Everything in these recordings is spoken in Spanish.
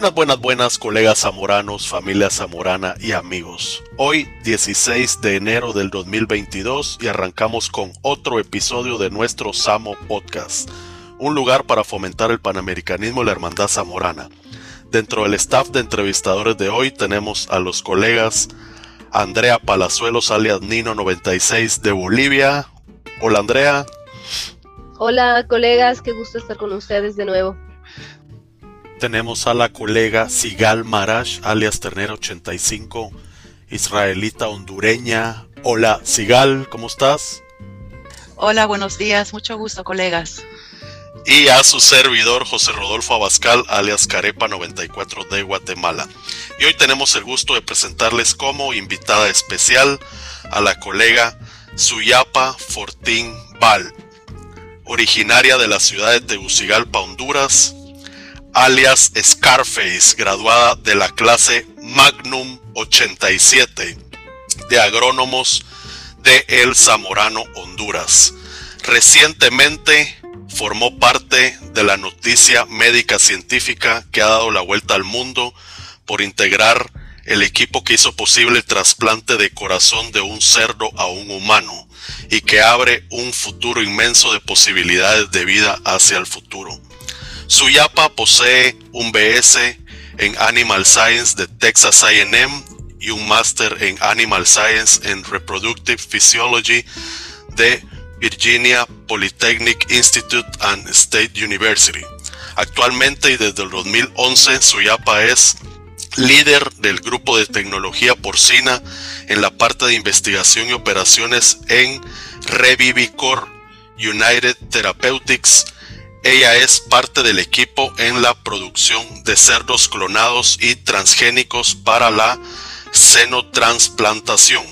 Buenas, buenas, buenas, colegas zamoranos, familia zamorana y amigos. Hoy, 16 de enero del 2022, y arrancamos con otro episodio de nuestro Samo Podcast, un lugar para fomentar el panamericanismo y la hermandad zamorana. Dentro del staff de entrevistadores de hoy tenemos a los colegas Andrea Palazuelos, alias Nino96 de Bolivia. Hola, Andrea. Hola, colegas, qué gusto estar con ustedes de nuevo. Tenemos a la colega Sigal Marash, alias Ternero85, israelita hondureña. Hola, Sigal, ¿cómo estás? Hola, buenos días, mucho gusto, colegas. Y a su servidor José Rodolfo Abascal, alias Carepa94 de Guatemala. Y hoy tenemos el gusto de presentarles como invitada especial a la colega Suyapa Fortín Val, originaria de la ciudad de Tegucigalpa, Honduras, alias Scarface, graduada de la clase Magnum 87 de agrónomos de El Zamorano, Honduras. Recientemente formó parte de la noticia médica científica que ha dado la vuelta al mundo por integrar el equipo que hizo posible el trasplante de corazón de un cerdo a un humano y que abre un futuro inmenso de posibilidades de vida hacia el futuro. Suyapa posee un BS en Animal Science de Texas AM y un máster en Animal Science en Reproductive Physiology de Virginia Polytechnic Institute and State University. Actualmente y desde el 2011, Suyapa es líder del grupo de tecnología porcina en la parte de investigación y operaciones en Revivicor United Therapeutics ella es parte del equipo en la producción de cerdos clonados y transgénicos para la xenotransplantación.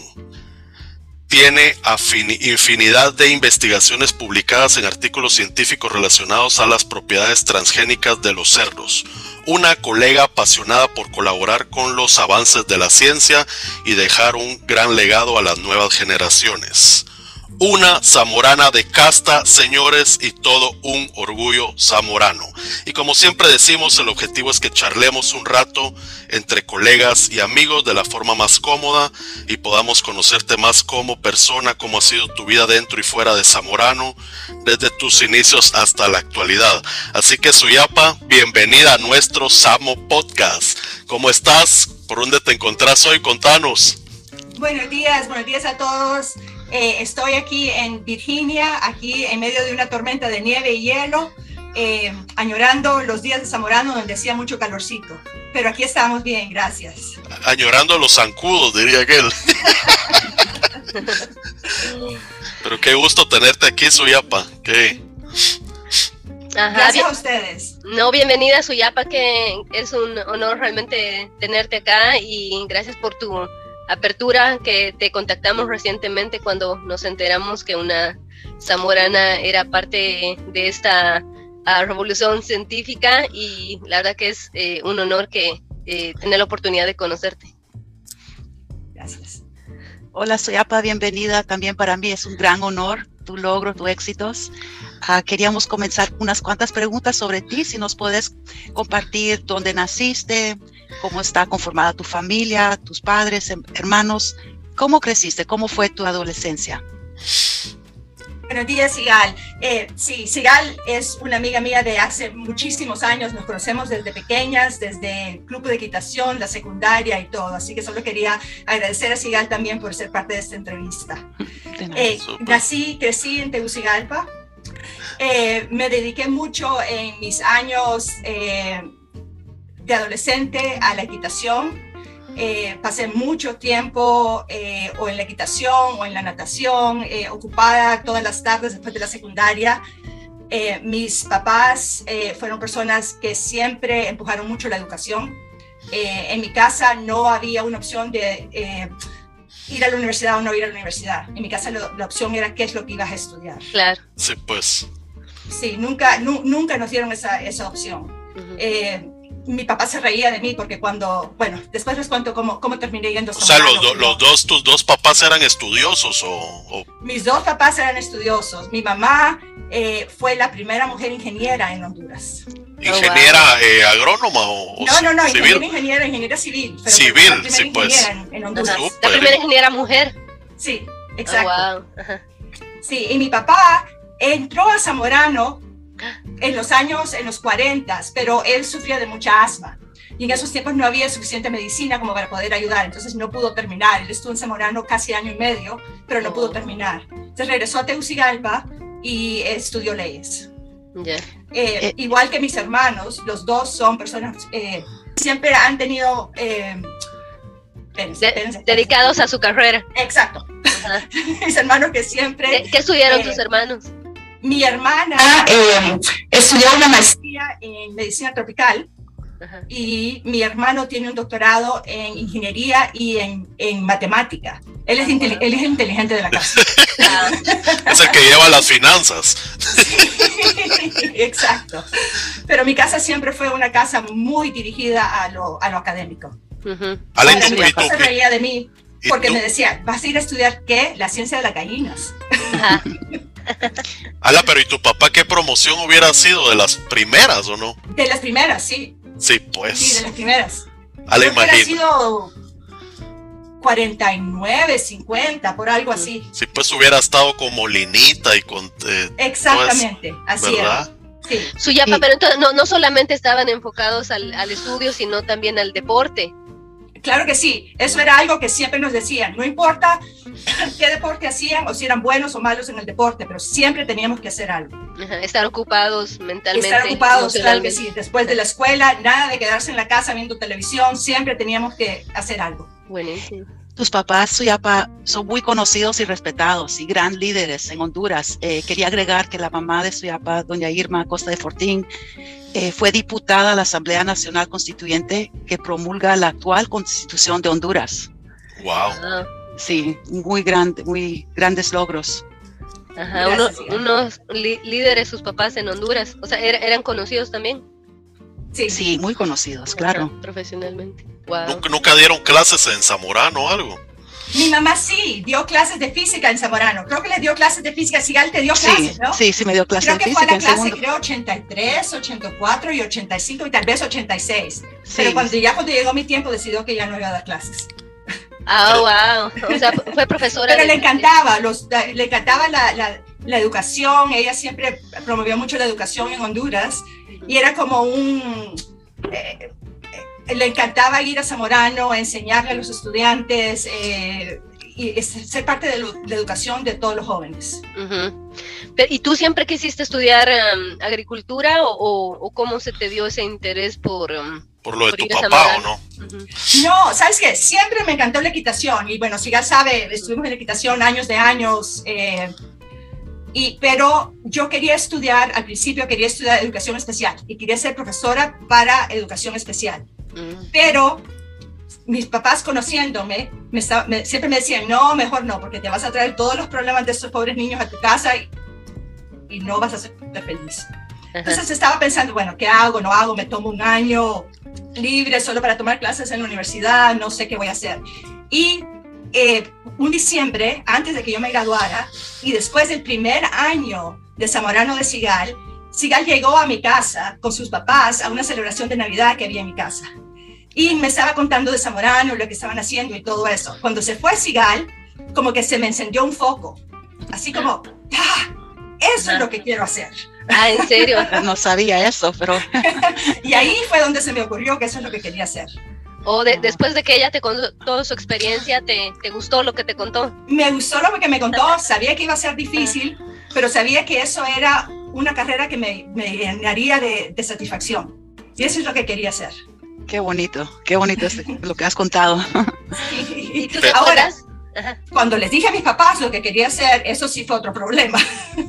Tiene infinidad de investigaciones publicadas en artículos científicos relacionados a las propiedades transgénicas de los cerdos. Una colega apasionada por colaborar con los avances de la ciencia y dejar un gran legado a las nuevas generaciones una zamorana de casta, señores, y todo un orgullo zamorano. Y como siempre decimos, el objetivo es que charlemos un rato entre colegas y amigos de la forma más cómoda y podamos conocerte más como persona, cómo ha sido tu vida dentro y fuera de Zamorano, desde tus inicios hasta la actualidad. Así que Suyapa, bienvenida a nuestro Samo Podcast. ¿Cómo estás? ¿Por dónde te encontrás hoy? Contanos. Buenos días, buenos días a todos. Eh, estoy aquí en Virginia, aquí en medio de una tormenta de nieve y hielo, eh, añorando los días de Zamorano donde hacía mucho calorcito. Pero aquí estamos bien, gracias. Añorando los zancudos, diría aquel. Pero qué gusto tenerte aquí, Suyapa. ¿Qué? gracias a ustedes. No, bienvenida Suyapa, que es un honor realmente tenerte acá y gracias por tu apertura que te contactamos recientemente cuando nos enteramos que una zamorana era parte de esta ah, revolución científica y la verdad que es eh, un honor que eh, tener la oportunidad de conocerte. Gracias. Hola, soy Apa, bienvenida. También para mí es un gran honor tu logro, tus éxitos. Ah, queríamos comenzar unas cuantas preguntas sobre ti, si nos puedes compartir dónde naciste, cómo está conformada tu familia, tus padres, em, hermanos, cómo creciste, cómo fue tu adolescencia. Buenos días, Sigal. Eh, sí, Sigal es una amiga mía de hace muchísimos años. Nos conocemos desde pequeñas, desde el club de equitación, la secundaria y todo. Así que solo quería agradecer a Sigal también por ser parte de esta entrevista. Eh, nací, crecí en Tegucigalpa. Eh, me dediqué mucho en mis años eh, de adolescente a la equitación. Eh, pasé mucho tiempo eh, o en la equitación o en la natación, eh, ocupada todas las tardes después de la secundaria. mis papás fueron personas que siempre empujaron mucho la educación. en mi casa no había una opción de ir a la universidad o no ir a la universidad. En mi casa la opción era qué es lo que ibas a estudiar. Claro. Sí, pues. Sí, nunca, nunca nos dieron esa, esa opción mi papá se reía de mí porque cuando, bueno, después les cuento cómo, cómo terminé yendo. O sea, los, los, dos, tus dos papás eran estudiosos o, Mis dos papás eran estudiosos. Mi mamá eh, fue la primera mujer ingeniera en Honduras. ¿Ingeniera eh, agrónoma o, No, no, no, civil? ingeniera, ingeniera civil. pero Civil, la primera sí, pues. ingeniera En, en Honduras. Ajá. Súper. La primera ingeniera mujer. Sí, Oh, exacto. wow. Sí, y mi papá entró a Zamorano en los años, en los 40, pero él sufría de mucha asma. Y en esos tiempos no había suficiente medicina como para poder ayudar, entonces no pudo terminar. Él estuvo en Zamorano casi año y medio, pero no pudo Oh. terminar. Entonces regresó a Tegucigalpa y estudió leyes. Ya. Eh, Eh. igual que mis hermanos, los dos son personas, eh, siempre han tenido... Eh, espérense, De- espérense. dedicados a su carrera. Exacto. Mis hermanos que siempre... ¿Qué, qué estudiaron Eh, tus hermanos? Mi hermana eh, estudió una maestría en medicina tropical Ajá. y mi hermano tiene un doctorado en ingeniería y en, en matemática. Él es, inteli- él es inteligente de la casa. Ah, Es el que lleva las finanzas. Exacto. Pero mi casa siempre fue una casa muy dirigida a lo, a lo académico. ujú. Ale, Ahora, ¿y mi papá se reía de mí porque me decía, ¿vas a ir a estudiar qué? La ciencia de las gallinas. Ajá. Ala, pero ¿y tu papá qué promoción hubiera sido? ¿De las primeras o no? De las primeras, sí. Sí, Sí, de pues. las primeras. Ale, Creo que hubiera imagino. sido 49, 50, por algo así. Si pues hubiera estado con Molinita y con... eh, Exactamente, así ¿Verdad? era. Sí. Suyapa, Sí. pero entonces no, no solamente estaban enfocados al, al estudio, sino también al deporte. Claro que sí, eso era algo que siempre nos decían, no importa qué deporte hacían o si eran buenos o malos en el deporte, pero siempre teníamos que hacer algo. Ajá, Estar ocupados mentalmente. Estar ocupados, claro que sí, después de la escuela, nada de quedarse en la casa viendo televisión, siempre teníamos que hacer algo. Buenísimo. Tus papás, Suyapa, son muy conocidos y respetados y gran líderes en Honduras. Eh, quería agregar que la mamá de Suyapa, doña Irma Costa de Fortín, eh, fue diputada a la Asamblea Nacional Constituyente que promulga la actual Constitución de Honduras. wow. Sí, muy grande, muy grandes logros. ajá, unos li- líderes, sus papás en Honduras. O sea, era- eran conocidos también. Sí, Sí, muy conocidos, claro. Profesionalmente. Wow. ¿Nunca, nunca dieron clases en Zamorano o algo? Mi mamá sí, dio clases de física en Zamorano, creo que le dio clases de física, Sigal te dio Sí, clases, ¿no? sí, sí me dio clase Creo de que fue a física la en clase, segundo. creo, 83, 84 y 85 y tal vez 86. Sí. Pero cuando ya cuando llegó mi tiempo decidió que ya no iba a dar clases. Ah, wow. O sea, fue profesora. Pero de- le encantaba, los, le encantaba la, la, la educación, ella siempre promovió mucho la educación en Honduras y era como un... eh, le encantaba ir a Zamorano, a enseñarle a los estudiantes eh, y ser parte de la educación de todos los jóvenes. Pero, ¿Y tú siempre quisiste estudiar um, agricultura o, o- o cómo se te dio ese interés por... um, Por lo de Por tu papá, ¿o no? No, ¿sabes qué? Siempre me encantó la equitación. Y bueno, si ya sabe, estuvimos en equitación años de años. eh, y, pero yo quería estudiar, al principio quería estudiar educación especial y quería ser profesora para educación especial. Mm, Pero mis papás conociéndome, me me- siempre me decían, no, mejor no, porque te vas a traer todos los problemas de estos pobres niños a tu casa y, y no vas a ser feliz. ajá. Entonces estaba pensando, bueno, ¿qué hago? ¿No hago? ¿Me tomo un año libre solo para tomar clases en la universidad? No sé qué voy a hacer. Y eh, un diciembre, antes de que yo me graduara, y después del primer año de Zamorano de Sigal, Sigal llegó a mi casa con sus papás a una celebración de Navidad que había en mi casa. Y me estaba contando de Zamorano, lo que estaban haciendo y todo eso. Cuando se fue Sigal, como que se me encendió un foco. Así como, ¡ah! Eso es lo que quiero hacer. Ah, ¿en serio? No sabía eso, pero Y ahí fue donde se me ocurrió que eso es lo que quería hacer. ¿O de- después de que ella te contó su experiencia, te, te gustó lo que te contó? Me gustó lo que me contó, sabía que iba a ser difícil, pero sabía que eso era una carrera que me, me llenaría de, de satisfacción. Y eso es lo que quería hacer. qué bonito, qué bonito es lo que has contado. ¿Y te Ahora, acuerdas? Ajá, cuando les dije a mis papás lo que quería hacer, eso sí fue otro problema,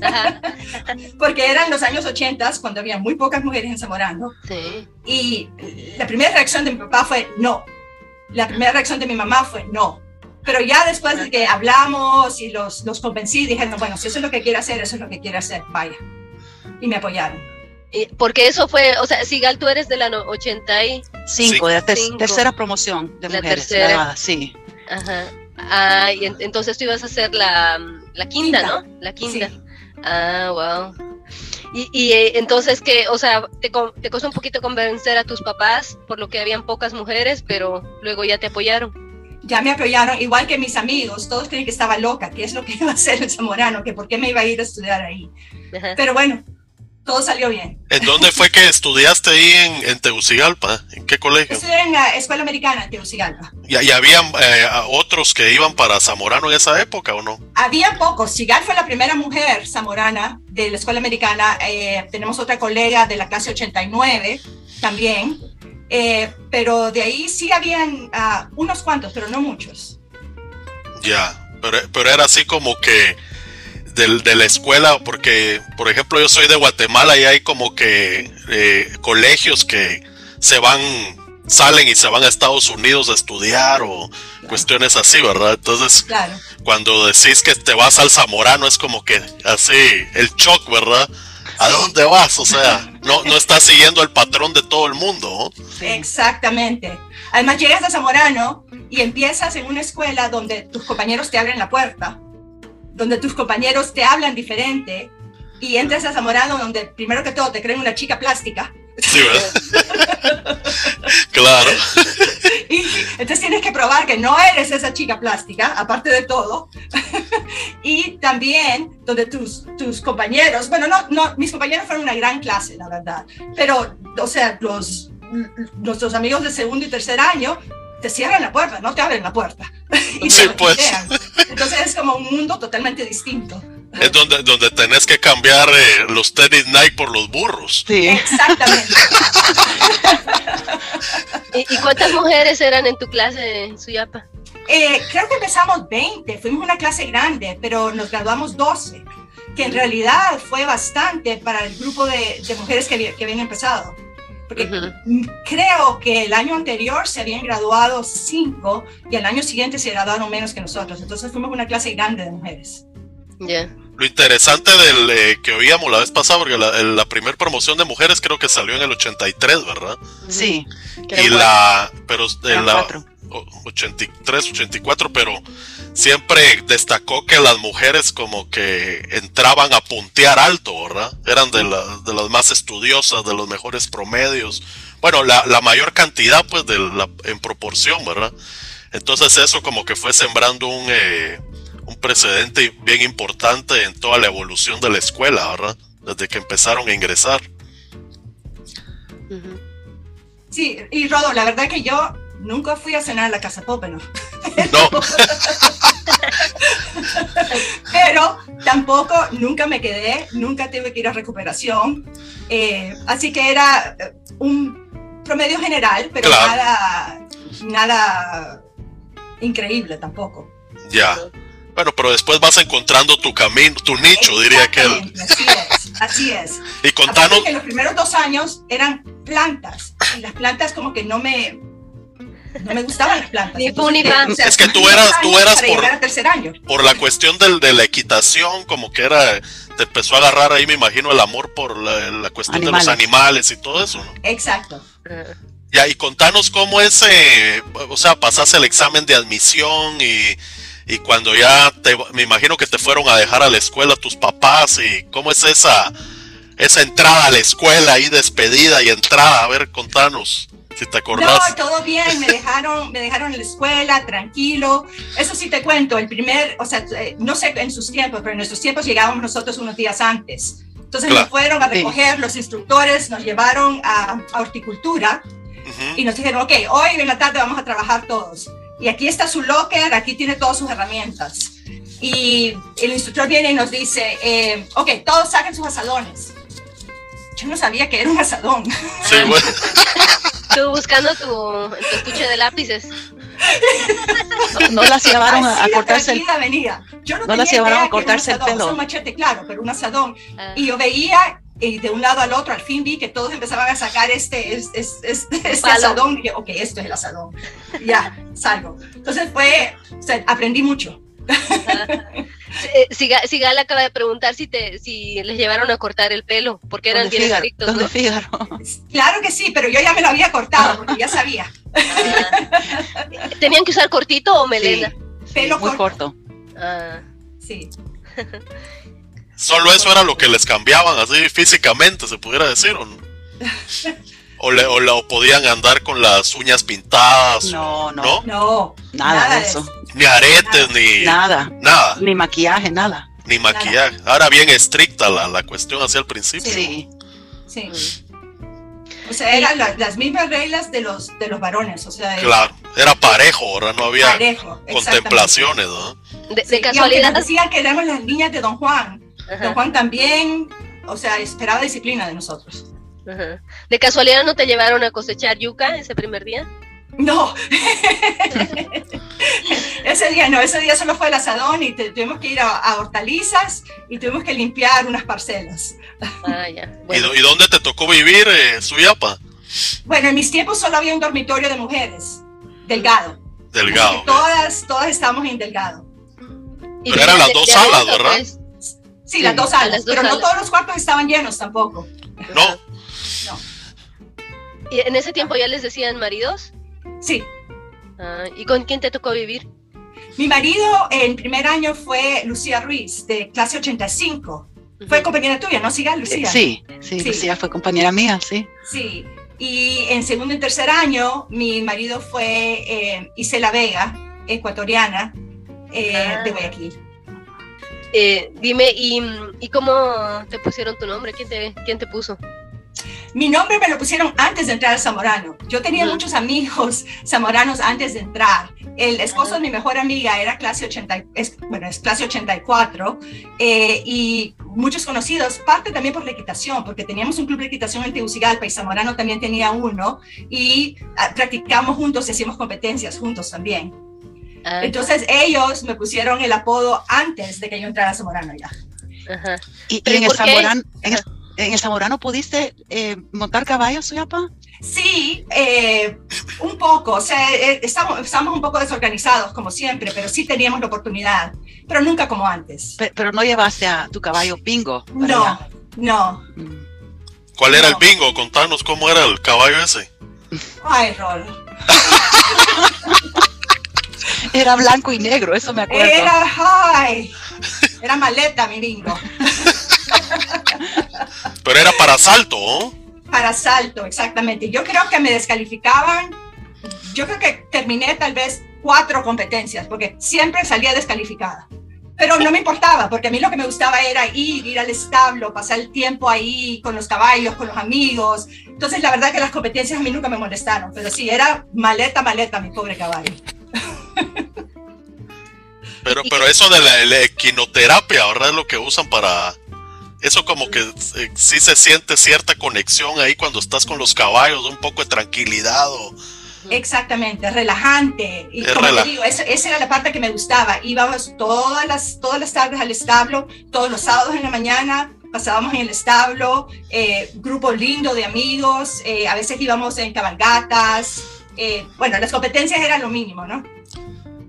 ajá, porque eran los años 80 cuando había muy pocas mujeres en Zamorano. sí. Y la primera reacción de mi papá fue no. La primera reacción de mi mamá fue no. Pero ya después de que hablamos y los, los convencí, dijeron, bueno, si eso es lo que quiere hacer, eso es lo que quiere hacer, vaya. Y me apoyaron. Y- Porque eso fue, o sea, Sigal, tú eres de la no- 80 y... Cinco, de la ter- Cinco. tercera promoción de La mujeres tercera. sí. Ajá. Ah, y en- entonces tú ibas a hacer la, la quinta, Quinta. ¿no? La quinta. Sí. Ah, wow. Y, eh, entonces que, o sea, te, te costó un poquito convencer a tus papás por lo que habían pocas mujeres, pero luego ya te apoyaron. Ya me apoyaron, igual que mis amigos, todos creen que estaba loca, que es lo que iba a hacer el Zamorano, que por qué me iba a ir a estudiar ahí. Pero bueno, todo salió bien. ¿En dónde fue que estudiaste ahí en, en Tegucigalpa? ¿En qué colegio? Estudié en la Escuela Americana en Tegucigalpa. ¿Y, y habían eh, otros que iban para Zamorano en esa época o no? Había pocos. Sigal fue la primera mujer zamorana de la Escuela Americana. Eh, tenemos otra colega de la clase 89 también. Eh, pero de ahí sí habían uh, unos cuantos, pero no muchos. Ya, pero, pero era así como que de, la escuela, porque, por ejemplo, yo soy de Guatemala y hay como que eh, colegios que se van, salen y se van a Estados Unidos a estudiar o cuestiones así, ¿verdad? Entonces, cuando decís que te vas al Zamorano es como que así, el shock, ¿verdad? ¿A dónde vas? O sea, no, no estás siguiendo el patrón de todo el mundo. Exactamente. Además, llegas a Zamorano y empiezas en una escuela donde tus compañeros te abren la puerta donde tus compañeros te hablan diferente y entras a Zamorano donde primero que todo te creen una chica plástica. Sí, ¿verdad? claro. Y entonces tienes que probar que no eres esa chica plástica, aparte de todo. y también donde tus, tus compañeros, bueno, no, no, mis compañeros fueron una gran clase, la verdad, pero, o sea, los, nuestros amigos de segundo y tercer año te cierran la puerta, no te abren la puerta. y sí, pues. Entonces es como un mundo totalmente distinto. Es donde, donde tenés que cambiar eh, los tenis Nike por los burros. Sí. Exactamente. ¿Y, cuántas mujeres eran en tu clase, Suyapa? Eh, creo que empezamos 20, fuimos una clase grande, pero nos graduamos 12, que en realidad fue bastante para el grupo de, de mujeres que, que habían empezado porque creo que el año anterior se habían graduado cinco y el año siguiente se graduaron menos que nosotros. Entonces fuimos una clase grande de mujeres. Lo interesante del eh, que oíamos la vez pasada, porque la, primera promoción de mujeres creo que salió en el 83, ¿verdad? Sí. Y la, pero en la 83, 84, pero siempre destacó que las mujeres como que entraban a puntear alto, ¿verdad? Eran de, de las más estudiosas, de los mejores promedios. Bueno, la, la mayor cantidad, pues, de la, en proporción, ¿verdad? Entonces eso como que fue sembrando un, eh, un precedente bien importante en toda la evolución de la escuela, ¿verdad? Desde que empezaron a ingresar. Sí, y Rodo, la verdad que yo nunca fui a cenar a la Casa Pope, ¿no? No. Pero tampoco, nunca me quedé, nunca tuve que ir a recuperación. Eh, así que era eh, un promedio general, pero nada, nada increíble tampoco. Ya. Bueno, pero después vas encontrando tu camino, tu nicho, diría que. Así es, así es. Y contanos. Que los primeros dos años eran plantas, y las plantas como que no me, no me gustaban las plantas. Ni es que tú eras, tú eras por, por la cuestión del, de la equitación, como que era, te empezó a agarrar ahí, me imagino, el amor por la, cuestión de los animales y todo eso, ¿no? Exacto. Ya, y contanos cómo es, eh, o sea, pasaste el examen de admisión y, y cuando ya te, me imagino que te fueron a dejar a la escuela tus papás y cómo es esa, esa entrada a la escuela ahí, despedida y entrada, a ver, contanos. Si te acordás. No, todo bien, me dejaron, me dejaron en la escuela, tranquilo. Eso sí te cuento, el primer, o sea, eh, no sé en sus tiempos, pero en nuestros tiempos llegábamos nosotros unos días antes. Entonces nos fueron a recoger los instructores, nos llevaron a, horticultura y nos dijeron, ok, hoy en la tarde vamos a trabajar todos. Y aquí está su locker, aquí tiene todas sus herramientas. Y el instructor viene y nos dice, eh, ok, todos saquen sus asadones. Yo no sabía que era un asadón. Sí, bueno. Tú buscando tu, tu estuche de lápices. No, las llevaron a, cortarse el venía. Yo no, no las llevaron a cortarse el pelo. un machete, claro, pero un asadón. Ah. Y yo veía y de un lado al otro, al fin vi que todos empezaban a sacar este, este, este, este asadón. Y dije, ok, esto es el asadón. ya, salgo. Entonces fue, o sea, aprendí mucho. Eh, Sigal, acaba de preguntar si te si les llevaron a cortar el pelo, porque eran bien estrictos. ¿no? Claro que sí, pero yo ya me lo había cortado, porque ya sabía. ¿Tenían que usar cortito o melena? Pelo muy corto. Ah. Sí. Solo eso era lo que les cambiaban así físicamente, se pudiera decir, ¿o no? O, le, o, la- o podían andar con las uñas pintadas. No, no, ¿no? No, nada, de eso. Ni aretes, ni Nada, nada, ni maquillaje, nada. ni maquillaje. Ahora bien estricta la, la cuestión hacia el principio. Sí, Sí. O sea, eran la- las mismas reglas de los, de los varones, o sea, Claro, era parejo, ahora no había parejo. contemplaciones, ¿no? De, de Sí, y aunque casualidad. nos decían que éramos las niñas de Don Juan, Ajá, Don Juan también, o sea, esperaba disciplina de nosotros. ajá. De casualidad no te llevaron a cosechar yuca ese primer día. No, ese día no, ese día solo fue el asadón y te- tuvimos que ir a, a hortalizas y tuvimos que limpiar unas parcelas. Ah, ya. ¿Y, Bueno, do- y dónde te tocó vivir, eh, Suyapa? Bueno, en mis tiempos solo había un dormitorio de mujeres, delgado. Delgado. Todas, todas estábamos en delgado. ¿y pero eran las dos salas, ¿verdad? pues? Sí, las dos salas, las dos pero no todos los cuartos estaban llenos tampoco. No, ¿Y en ese tiempo ya les decían maridos? Sí, Ah, ¿Y con quién te tocó vivir? mi marido en primer año fue Lucía Ruiz, de clase 85. Fue compañera tuya, ¿no? Siga, Lucía. sí, sí, Sí. Lucía fue compañera mía, sí. Sí, y en segundo y tercer año, mi marido fue eh, Isela Vega, ecuatoriana, eh, Ah. de Guayaquil. Eh, dime, ¿y, ¿y cómo te pusieron tu nombre? ¿Quién te, quién te puso? Mi nombre me lo pusieron antes de entrar al Zamorano. Yo tenía Ujú. muchos amigos zamoranos antes de entrar. El esposo de mi mejor amiga era clase 80, es, bueno, es clase 84 eh, y muchos conocidos, parte también por la equitación, porque teníamos un club de equitación en Tegucigalpa y Zamorano también tenía uno y ah, practicamos juntos y hacíamos competencias juntos también. Ah, Entonces ellos me pusieron el apodo antes de que yo entrara a Zamorano ya. ajá. ¿Y, y ¿Pero en, el? Zamorano, en, el, en el Zamorano pudiste eh, montar caballos, Suyapa? Sí, eh, un poco, o sea, eh, estamos, estamos un poco desorganizados como siempre, pero sí teníamos la oportunidad, pero nunca como antes. Pe- pero no llevaste a tu caballo bingo. No, allá. no. Mm. ¿cuál era el bingo? Contanos cómo era el caballo ese. Ay, Rolo. Era blanco y negro, eso me acuerdo. Era, ay, era maleta mi bingo. Pero era para salto, ¿no? Para salto, exactamente. Yo creo que me descalificaban. Yo creo que terminé tal vez cuatro competencias, porque siempre salía descalificada. Pero no me importaba, porque a mí lo que me gustaba era ir, ir al establo, pasar el tiempo ahí con los caballos, con los amigos. Entonces, la verdad que las competencias a mí nunca me molestaron, pero sí, era maleta, maleta, mi pobre caballo. Pero, pero eso de la, la equinoterapia, ¿verdad? Es lo que usan para... Eso como que eh, sí se siente cierta conexión ahí cuando estás con los caballos, un poco de tranquilidad. o- Exactamente, relajante. Y Es como rela- te digo, esa, esa era la parte que me gustaba. Íbamos todas las, todas las tardes al establo, todos los sábados en la mañana, pasábamos en el establo, eh, grupo lindo de amigos, eh, a veces íbamos en cabalgatas. eh, bueno, las competencias eran lo mínimo, ¿no?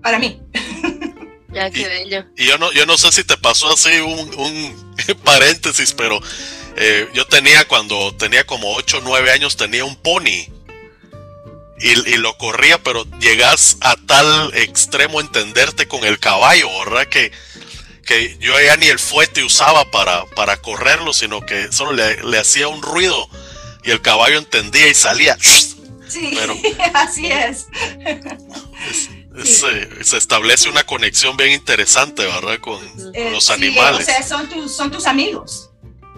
Para mí. Qué bello. Y yo no, yo no sé si te pasó así un, un paréntesis, pero eh, yo tenía cuando tenía como 8 o 9 años, tenía un pony. Y, y lo corría, pero llegas a tal extremo entenderte con el caballo, ¿verdad? Que, que yo ya ni el fuete usaba para, para correrlo, sino que solo le, le hacía un ruido y el caballo entendía y salía. Sí, Pero- así es. Es, se establece una conexión bien interesante, ¿verdad? Con, con Eh, los sí, animales. o sea, son tus, son tus amigos.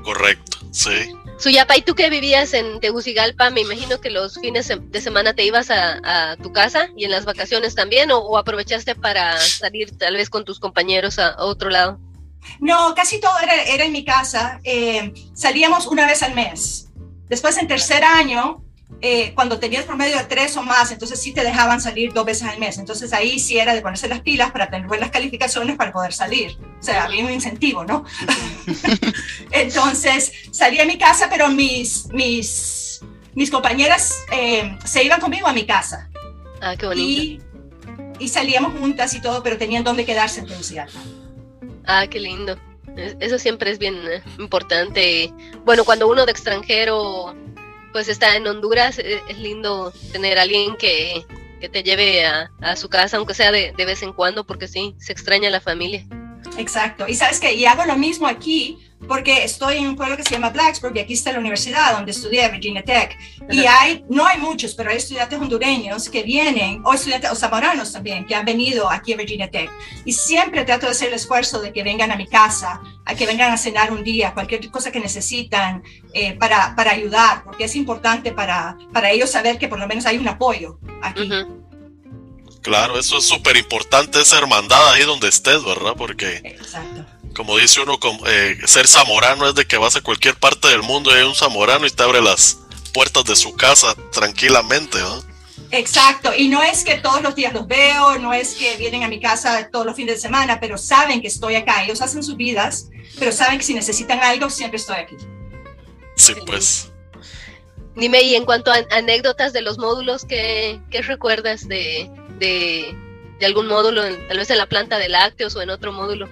Correcto, sí. Suyapa, ¿y tú que vivías en Tegucigalpa? Me imagino que los fines de semana te ibas a, a tu casa y en las vacaciones también, o, o aprovechaste para salir tal vez con tus compañeros a, a otro lado. No, casi todo era, era en mi casa. Eh, salíamos una vez al mes. Después, en tercer año, eh, cuando tenías promedio de tres o más, entonces sí te dejaban salir dos veces al mes. Entonces ahí sí era de ponerse las pilas para tener buenas calificaciones para poder salir. O sea, había un incentivo, ¿no? entonces salía a mi casa, pero mis, mis, mis compañeras eh, se iban conmigo a mi casa. Ah, qué bonito. Y, y salíamos juntas y todo, pero tenían dónde quedarse en Tegucigalpa. Ah, qué lindo. Es- Eso siempre es bien eh, importante. Bueno, cuando uno de extranjero pues está en Honduras, eh, es lindo tener a alguien que, que te lleve a, a su casa, aunque sea de, de vez en cuando, porque sí, se extraña la familia. Exacto. Y sabes que, y hago lo mismo aquí porque estoy en un pueblo que se llama Blacksburg y aquí está la universidad donde estudié, Virginia Tech. Y hay, no hay muchos, pero hay estudiantes hondureños que vienen, o estudiantes, o zamoranos también, que han venido aquí a Virginia Tech. Y siempre trato de hacer el esfuerzo de que vengan a mi casa, a que vengan a cenar un día, cualquier cosa que necesitan eh, para, para ayudar, porque es importante para, para ellos saber que por lo menos hay un apoyo aquí. Claro, eso es súper importante, esa hermandad ahí donde estés, ¿verdad? Porque, Exacto. como dice uno, eh, ser zamorano es de que vas a cualquier parte del mundo y hay un zamorano y te abre las puertas de su casa tranquilamente, ¿no? Exacto, y no es que todos los días los veo, no es que vienen a mi casa todos los fines de semana, pero saben que estoy acá. Ellos hacen sus vidas, pero saben que si necesitan algo, siempre estoy aquí. Sí, pues. Dime, y en cuanto a anécdotas de los módulos, ¿qué, qué recuerdas de, de, de, algún módulo, tal vez en la planta de lácteos o en otro módulo?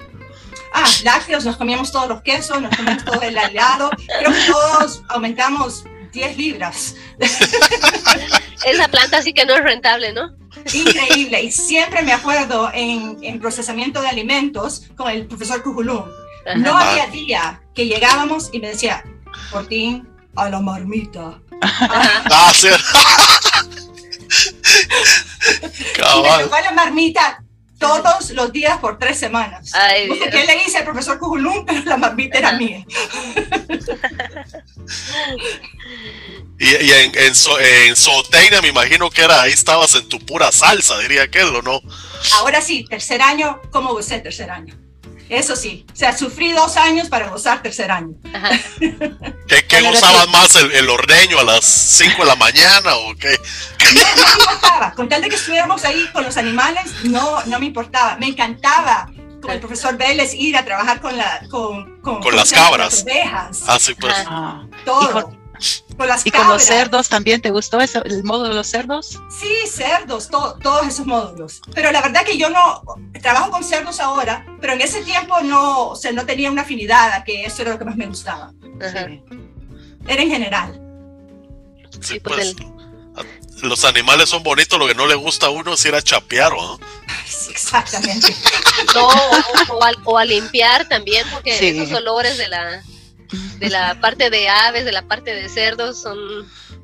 Ah, lácteos, nos comíamos todos los quesos, nos comíamos todo el helado. Creo que todos aumentamos 10 libras. Esa planta sí que no es rentable, ¿no? Increíble. Y siempre me acuerdo en, en procesamiento de alimentos con el profesor Cujulum. No había día que llegábamos y me decía, Fortín, a la marmita. Ah, sí. y me tocó la marmita todos los días por tres semanas. Ay, no sé qué le hice al profesor Cujulum, pero la marmita era mía. y, y, en, en, en, Soteina me imagino que era, ahí estabas en tu pura salsa, diría aquel, ¿o no? Ahora sí, tercer año, ¿cómo gocé tercer año? Eso sí, o sea, sufrí dos años para gozar tercer año. ¿Qué, qué gozabas más, el, el, ordeño a las 5 de la mañana o qué? No, no me importaba, con tal de que estuviéramos ahí con los animales, no, no me importaba. Me encantaba con el profesor Vélez ir a trabajar con, la, con, con, con las cabras. Las ovejas. Ah, sí, pues. Ah. Todo. Con las ¿Y con los cerdos también te gustó eso, el módulo de los cerdos? Sí, cerdos, to todos esos módulos. Pero la verdad que yo no trabajo con cerdos ahora, pero en ese tiempo no, o sea, no tenía una afinidad a que eso era lo que más me gustaba. Sí. Era en general. Sí, pues, el... los animales son bonitos, lo que no le gusta a uno es ir a chapear, ¿no? Sí, exactamente. no, o, o, a, o, a, limpiar también, porque sí. esos olores de la de la parte de aves, de la parte de cerdos, son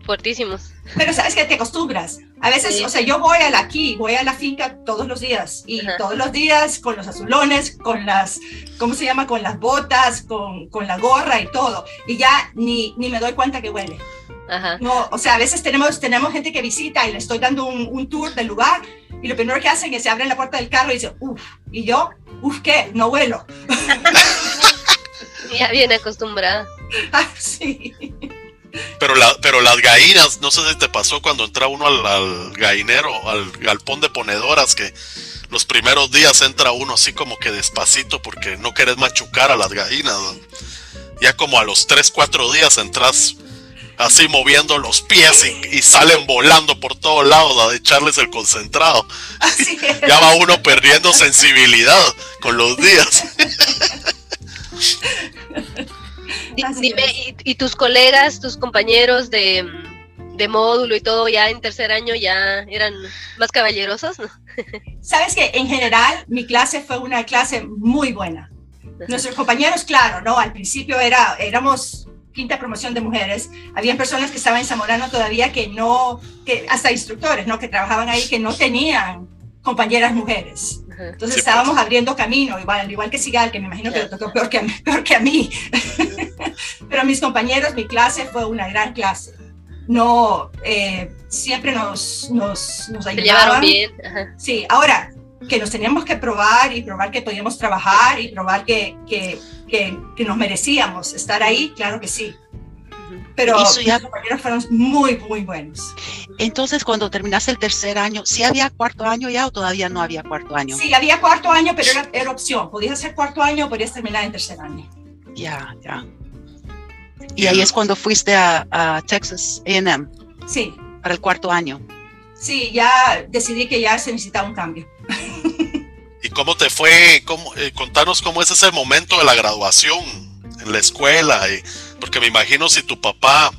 fuertísimos. Pero sabes que te acostumbras. A veces, sí. o sea, yo voy a la aquí, voy a la finca todos los días y Ajá. todos los días con los azulones, con las, ¿cómo se llama? Con las botas, con, con la gorra y todo. Y ya ni, ni me doy cuenta que huele. Ajá. No, o sea, a veces tenemos, tenemos gente que visita y le estoy dando un, un tour del lugar y lo primero que hacen es se abren la puerta del carro y dicen, uff, y yo, uff, ¿qué? No huelo. ya bien acostumbrada. Ah, sí. Pero, la, pero las gallinas, no sé si te pasó cuando entra uno al, al gallinero, al galpón de ponedoras, que los primeros días entra uno así como que despacito porque no querés machucar a las gallinas. ¿no? Ya como a los 3, 4 días entras así moviendo los pies y, y, salen volando por todos lados a echarles el concentrado. Así es. Ya va uno perdiendo sensibilidad con los días. Dime, ¿y, ¿y, tus colegas, tus compañeros de, de, módulo y todo, ya en tercer año ya eran más caballerosos? ¿no? Sabes que en general mi clase fue una clase muy buena. Nuestros compañeros, claro, ¿no? Al principio era, éramos quinta promoción de mujeres. Habían personas que estaban en Zamorano todavía que no, que hasta instructores, ¿no? Que trabajaban ahí que no tenían compañeras mujeres. Entonces sí, estábamos pues. abriendo camino, igual, igual que Sigal, que me imagino que le tocó peor que a, peor que a mí. Pero mis compañeros, mi clase fue una gran clase. No, eh, siempre nos, nos, nos ayudaban. bien. Sí, ahora que nos teníamos que probar y probar que podíamos trabajar y probar que, que, que, que nos merecíamos estar ahí, claro que sí pero ya... compañeros fueron muy, muy buenos. Entonces, cuando terminaste el tercer año, ¿sí había cuarto año ya o todavía no había cuarto año? Sí, había cuarto año, pero era, era opción. Podías hacer cuarto año o podías terminar en tercer año. Ya, ya. Y ahí es cuando fuiste a, a Texas AM. Sí. Para el cuarto año. Sí, ya decidí que ya se necesitaba un cambio. ¿Y cómo te fue? Cómo, eh, contanos cómo es ese momento de la graduación en la escuela. Porque me imagino si tu papá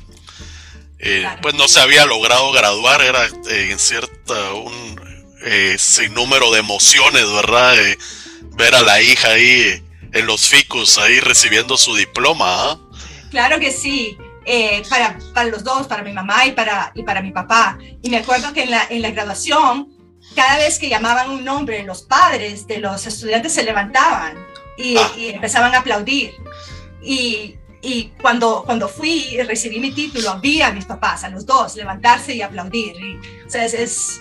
eh, claro. pues no se había logrado graduar, era eh, en cierta un sinnúmero de emociones, ¿verdad? ver a la hija ahí en los ficus, ahí recibiendo su diploma. ¿ah? Claro que sí. Eh, para, para los dos, para mi mamá y para, y para mi papá. Y me acuerdo que en la, en la graduación, cada vez que llamaban un nombre, los padres de los estudiantes se levantaban y, Ah. y empezaban a aplaudir. Y, y cuando, cuando fui y recibí mi título, vi a mis papás, a los dos, levantarse y aplaudir. Y, o sea, es, es-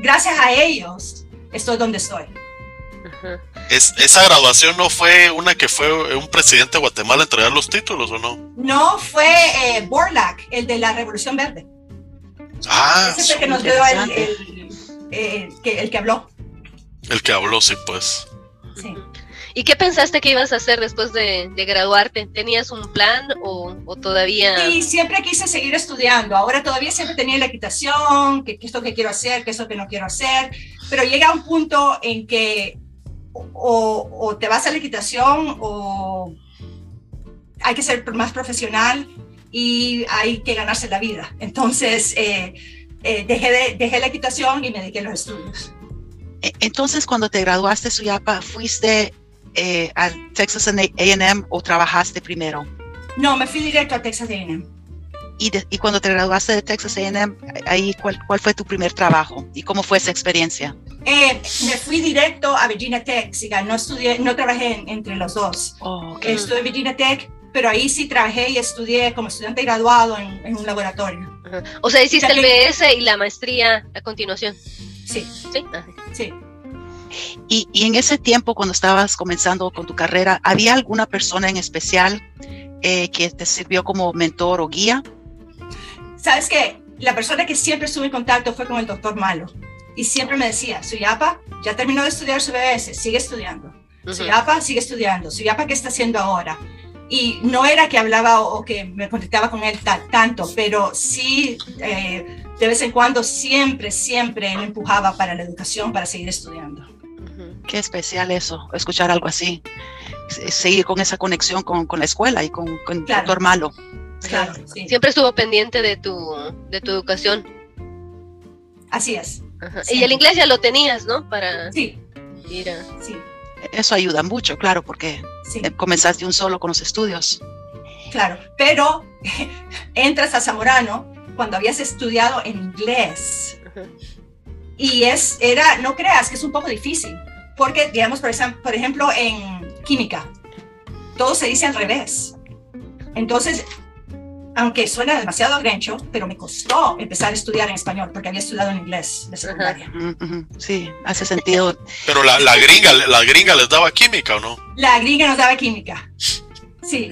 gracias a ellos estoy donde estoy. Es- ¿Esa graduación no fue una que fue un presidente de Guatemala a entregar los títulos o no? No fue eh, Borlaug, el de la Revolución Verde. Ah, Ese fue el que nos dio el, el- eh, que, el que habló. el que habló, sí, pues. Sí. ¿Y qué pensaste que ibas a hacer después de, de graduarte? ¿Tenías un plan o, o todavía? Y siempre quise seguir estudiando. Ahora todavía siempre tenía la equitación, que, que esto que quiero hacer, que esto que no quiero hacer. Pero llega un punto en que o, o te vas a la equitación o hay que ser más profesional y hay que ganarse la vida. Entonces eh, eh, dejé, de- dejé la equitación y me dediqué a los estudios. E- Entonces, cuando te graduaste, Suyapa, ¿fuiste eh, al Texas A&M o trabajaste primero? No, me fui directo a Texas A&M. Y, de- y cuando te graduaste de Texas A&M, ahí, ¿cuál, ¿cuál fue tu primer trabajo? ¿Y cómo fue esa experiencia? Eh, me fui directo a Virginia Tech, siga, no estudié, no trabajé en- entre los dos. Oh, ok. Estudié en Virginia Tech, pero ahí sí trabajé y estudié como estudiante graduado en, en un laboratorio. Ajá. O sea, hiciste el BS y la maestría a continuación. Sí, Sí. Ah, sí. Y, y en ese tiempo, cuando estabas comenzando con tu carrera, ¿había alguna persona en especial eh, que te sirvió como mentor o guía? ¿Sabes qué? La persona que siempre estuve en contacto fue con el doctor Malo. Y siempre me decía, Suyapa, ya terminó de estudiar su BS, sigue estudiando. Suyapa, sigue estudiando. Suyapa, ¿qué está haciendo ahora? Y no era que hablaba o, o que me conectaba con él ta- tanto, pero sí, eh, de vez en cuando, siempre, siempre él empujaba para la educación, para seguir estudiando. Qué especial eso, escuchar algo así. Se- Seguir con esa conexión con, con la escuela y con, con el Claro. doctor Malo. Claro, sí. Siempre estuvo pendiente de tu, de tu educación. Así es. Ajá. Sí. Y el inglés ya lo tenías, ¿no? Para Sí, ir a... sí, Eso ayuda mucho, claro, porque sí. eh, comenzaste un solo con los estudios. Claro, pero entras a Zamorano cuando habías estudiado en inglés y es, era, no creas que es un poco difícil, porque, digamos, por ejemplo, en química, todo se dice al revés. Entonces, aunque suena demasiado grencho, pero me costó empezar a estudiar en español porque había estudiado en inglés de secundaria. Sí, hace sentido. Pero la, la gringa, la gringa les daba química o no? La gringa nos daba química. Sí,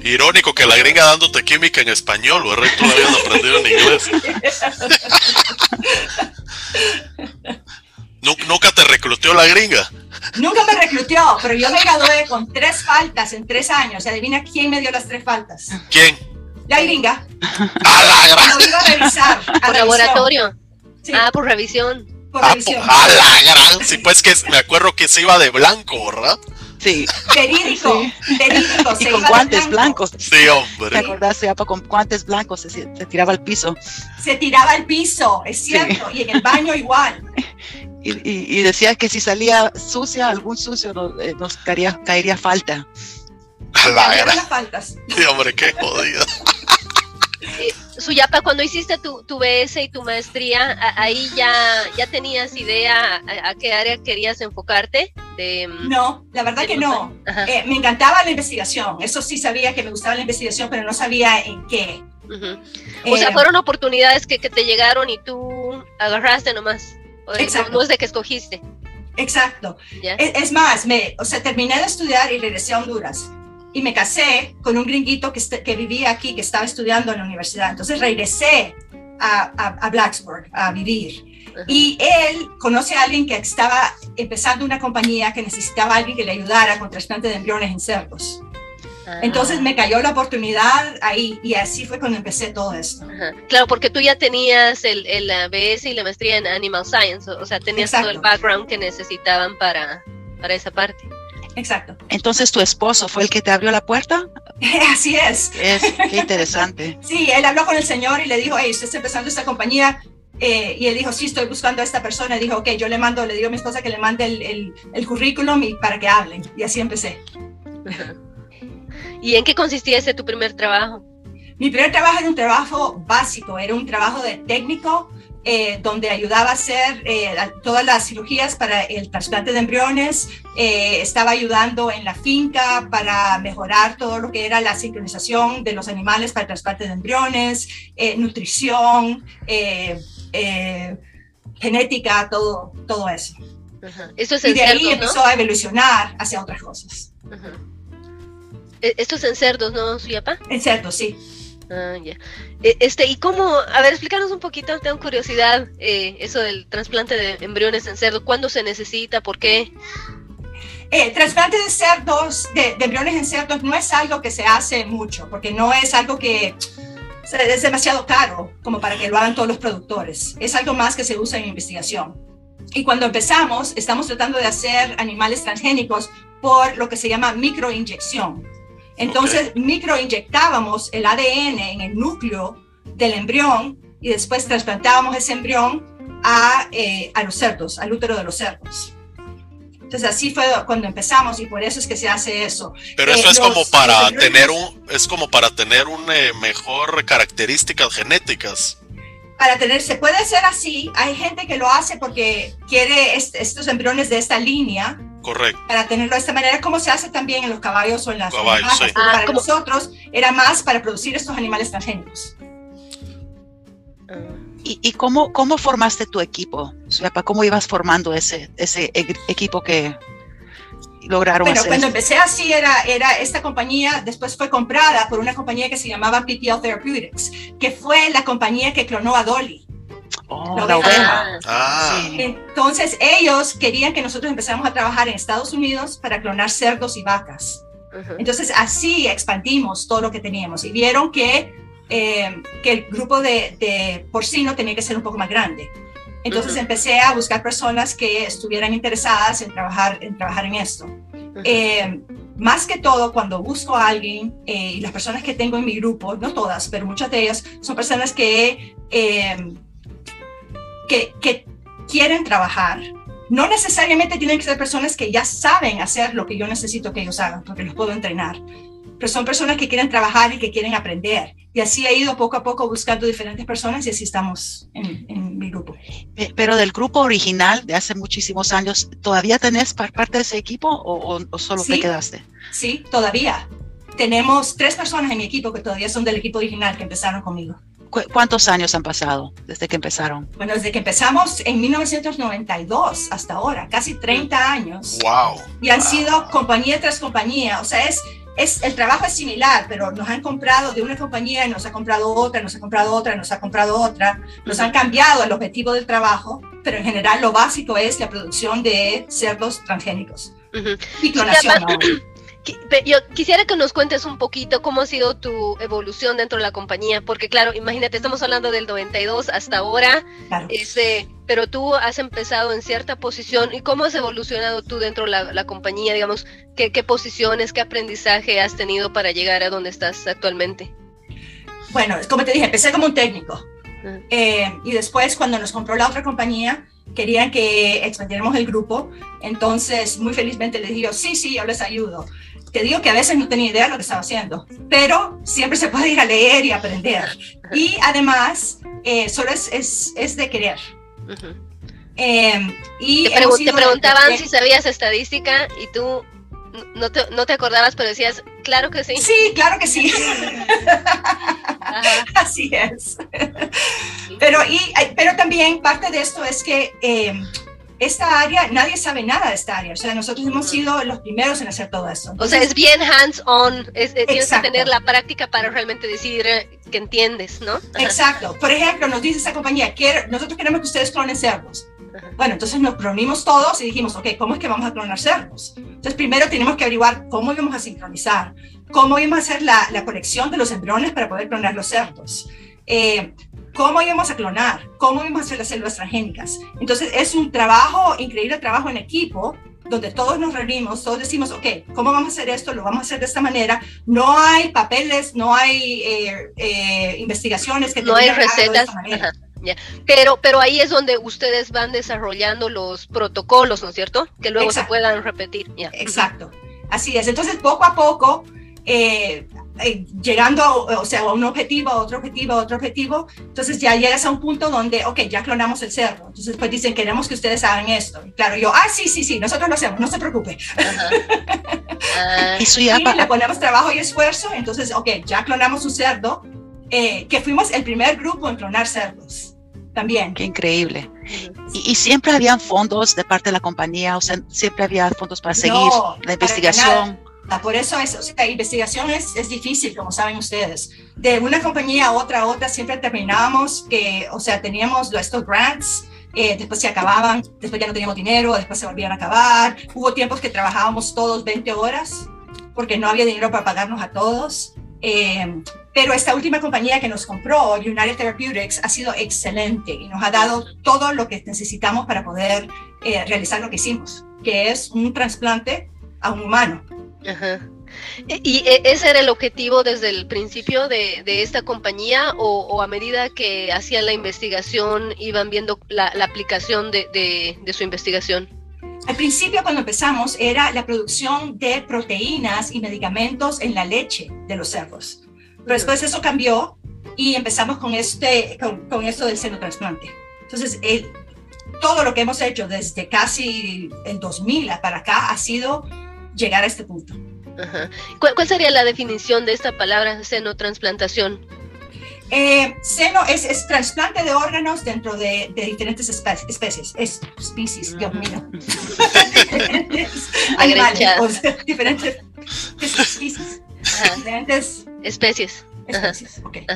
Irónico que la gringa dándote química en español, o tú la habías aprendido en inglés. Nu- Nunca te reclutó la gringa. Nunca me reclutó, pero yo me gradué con tres faltas en tres años. Adivina quién me dio las tres faltas. ¿Quién? La gringa. ¡A la gran! Lo iba a revisar. a Por revisión. laboratorio. Sí, Ah, por revisión. por Ah, revisión. po- ¡A la gran! Sí, pues que me acuerdo que se iba de blanco, ¿verdad? Sí, Verídico, verídico. y se con iba de guantes blanco. blancos. Sí, ¿Te hombre. acordás, Suyapa, con guantes blancos se, se tiraba al piso? Se tiraba al piso, es cierto. Y en el baño igual. Y, y- y decía que si salía sucia, algún sucio no- eh, nos caería, caería falta. A la gran. las faltas. Sí, hombre, qué jodida. Eh, Suyapa, cuando hiciste tu, tu BS y tu maestría, a- ahí ya, ya tenías idea a, a qué área querías enfocarte. De, mm, No, la verdad que no. Eh, me encantaba la investigación. Eso sí sabía que me gustaba la investigación, pero no sabía en qué. O sea, Eh, fueron oportunidades que, que te llegaron y tú agarraste nomás. O- Exacto. No es de que escogiste. Exacto. ¿ya? Es, es más, me, o sea, terminé de estudiar y regresé a Honduras. Y me casé con un gringuito que, est- que vivía aquí, que estaba estudiando en la universidad. Entonces regresé a, a, a Blacksburg a vivir. Y él conoce a alguien que estaba empezando una compañía que necesitaba a alguien que le ayudara con trasplante de embriones en cerdos. Ah. Entonces me cayó la oportunidad ahí y así fue cuando empecé todo esto. Ajá. Claro, porque tú ya tenías el, el la BS y la maestría en Animal Science, o o sea, tenías todo el Exacto. background que necesitaban para, para esa parte. Exacto. Entonces, ¿tu esposo fue el que te abrió la puerta? Así es. Es, qué interesante. Sí, él habló con el señor y le dijo, hey, usted está empezando esta compañía, Eh, y él dijo, sí, estoy buscando a esta persona. Y dijo, ok, yo le mando, le digo a mi esposa que le mande el, el, el currículum y para que hablen. Y así empecé. ¿Y en qué consistía ese tu primer trabajo? Mi primer trabajo era un trabajo básico, era un trabajo de técnico eh, donde ayudaba a hacer eh, todas las cirugías para el trasplante de embriones, eh, estaba ayudando en la finca para mejorar todo lo que era la sincronización de los animales para el trasplante de embriones, nutrición, genética, todo, todo eso. Eso es y de ahí empezó a evolucionar hacia otras cosas. E, esto es en cerdos, ¿no, Suyapa? En cerdos, sí. Ah. E, este, ¿y cómo? A ver, explícanos un poquito, tengo curiosidad, eh, eso del trasplante de embriones en cerdo, ¿cuándo se necesita? ¿Por qué? El eh, trasplante de cerdos, de, embriones en cerdos, no es algo que se hace mucho, porque no es algo que es demasiado caro como para que lo hagan todos los productores. Es algo más que se usa en investigación. Y cuando empezamos, estamos tratando de hacer animales transgénicos por lo que se llama microinyección. Entonces, microinyectábamos el ADN en el núcleo del embrión y después trasplantábamos ese embrión a, eh, a los cerdos, al útero de los cerdos. Entonces así fue cuando empezamos y por eso es que se hace eso. Pero eso eh, es como para tener un es como para tener un eh, mejor características genéticas. Para tener se puede hacer así. Hay gente que lo hace porque quiere estos embriones de esta línea Correcto. Para tenerlo de esta manera, como se hace también en los caballos o en las caballos, para ah, nosotros era más para producir estos animales transgénicos. ¿Y, cómo, cómo formaste tu equipo? ¿Cómo ibas formando ese, ese e, equipo que lograron bueno, cuando empecé así era, era esta compañía, después fue comprada por una compañía que se llamaba PTL Therapeutics, que fue la compañía que clonó a Dolly. Oh, la ah. Entonces ellos querían que nosotros empezáramos a trabajar en Estados Unidos para clonar cerdos y vacas. Entonces así expandimos todo lo que teníamos y vieron que, eh, que el grupo de, porcino tenía que ser un poco más grande. Entonces empecé a buscar personas que estuvieran interesadas en trabajar en, trabajar en esto. Eh, más que todo, cuando busco a alguien, eh, y las personas que tengo en mi grupo, no todas, pero muchas de ellas, son personas que que, quieren trabajar. No necesariamente tienen que ser personas que ya saben hacer lo que yo necesito que ellos hagan, porque los puedo entrenar. Pero son personas que quieren trabajar y que quieren aprender. Y así he ido poco a poco buscando diferentes personas y así estamos en, mi grupo. Pero del grupo original de hace muchísimos años, ¿todavía tenés parte de ese equipo o, solo te quedaste? Sí, todavía. Tenemos tres personas en mi equipo que todavía son del equipo original que empezaron conmigo. ¿Cuántos años han pasado desde que empezaron? Bueno, desde que empezamos en 1992 hasta ahora, casi 30 años. ¡Wow! Y han sido compañía tras compañía. O sea, es, es, el trabajo es similar, pero nos han comprado de una compañía y nos ha comprado otra, nos ha comprado otra, nos ha comprado otra. Nos han cambiado el objetivo del trabajo, pero en general lo básico es la producción de cerdos transgénicos. Y clonación. Yo quisiera que nos cuentes un poquito cómo ha sido tu evolución dentro de la compañía, porque claro, imagínate, estamos hablando del 92 hasta ahora, este, pero tú has empezado en cierta posición y cómo has evolucionado tú dentro de la, compañía, digamos, ¿qué, posiciones, qué aprendizaje has tenido para llegar a donde estás actualmente. Bueno, como te dije, empecé como un técnico eh, y después cuando nos compró la otra compañía, querían que expandiéramos el grupo, entonces muy felizmente les dije, sí, sí, yo les ayudo te digo que a veces no tenía idea de lo que estaba haciendo, pero siempre se puede ir a leer y aprender. Y además, eh, solo es, es, es, de querer. Em, y te, preguntaban si sabías estadística y tú no te, no te, acordabas, pero decías, claro que sí. Sí, claro que sí. Así es. Pero, y, pero también parte de esto es que eh, esta área, nadie sabe nada de esta área. O sea, nosotros hemos sido los primeros en hacer todo eso. o sea, es bien hands-on. Eh, tienes que tener la práctica para realmente decir eh, que entiendes, ¿no? Exacto. Por ejemplo, nos dice esa compañía, nosotros queremos que ustedes clonen cerdos. Bueno, entonces nos reunimos todos y dijimos, ok, ¿cómo es que vamos a clonar cerdos? Entonces, primero tenemos que averiguar cómo íbamos a sincronizar, cómo íbamos a hacer la, la colección de los embriones para poder clonar los cerdos. Eh, cómo íbamos a clonar, cómo íbamos a hacer las células transgénicas. Entonces es un trabajo, increíble trabajo en equipo, donde todos nos reunimos, todos decimos, ok, ¿cómo vamos a hacer esto? Lo vamos a hacer de esta manera. No hay papeles, no hay eh, eh, investigaciones que no hay recetas. Pero, pero ahí es donde ustedes van desarrollando los protocolos, ¿no es cierto? Que luego se puedan repetir. Exacto. Así es. Entonces, poco a poco, eh, eh, llegando a, o sea, a un objetivo, a otro objetivo, a otro objetivo, entonces ya llegas a un punto donde, ok, ya clonamos el cerdo. Entonces, pues dicen, queremos que ustedes hagan esto. Y claro, yo, ah, sí, sí, sí, nosotros lo hacemos, no se preocupe. y ya le ponemos trabajo y esfuerzo. Entonces, ok, ya clonamos un cerdo, eh, que fuimos el primer grupo en clonar cerdos también. Qué increíble. Y, siempre habían fondos de parte de la compañía, o sea, siempre había fondos para seguir la investigación. Por eso es, o sea, la investigación es, es, difícil, como saben ustedes. De una compañía a otra a otra siempre terminábamos que, o sea, teníamos estos grants, eh, después se acababan, después ya no teníamos dinero, después se volvían a acabar. Hubo tiempos que trabajábamos todos 20 horas porque no había dinero para pagarnos a todos. Eh, pero esta última compañía que nos compró, United Therapeutics, ha sido excelente y nos ha dado todo lo que necesitamos para poder eh, realizar lo que hicimos, que es un trasplante a un humano. ¿Y e, ese era el objetivo desde el principio de, esta compañía o, a medida que hacían la investigación iban viendo la, aplicación de, su investigación? Al principio, cuando empezamos, era la producción de proteínas y medicamentos en la leche de los cerdos. Pero después eso cambió y empezamos con, este, con, esto del seno trasplante. Entonces, todo lo que hemos hecho desde casi el 2000 para acá ha sido llegar a este punto. ¿Cuál, sería la definición de esta palabra transplantación? Eh, seno es, es, trasplante de órganos dentro de, diferentes especies. Es species, Dios mío. animales, diferentes especies. Diferentes especies. Especies, okay.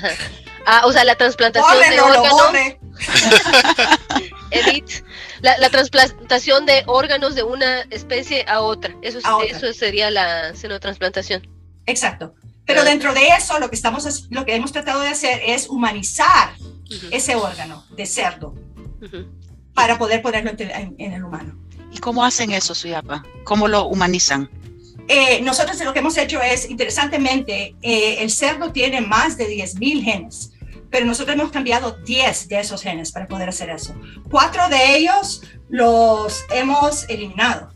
Ah, o sea, la transplantación de órganos. Edith, la, la, transplantación de órganos de una especie a otra. Eso, eso sería la xenotransplantación. Exacto. Pero dentro de eso, lo que, estamos, lo que hemos tratado de hacer es humanizar ese órgano de cerdo para poder ponerlo en, en, el humano. ¿Y cómo hacen eso, Suyapa? ¿Cómo lo humanizan? Eh, nosotros lo que hemos hecho es, interesantemente, eh, el cerdo tiene más de 10.000 genes, pero nosotros hemos cambiado 10 de esos genes para poder hacer eso. Cuatro de ellos los hemos eliminado.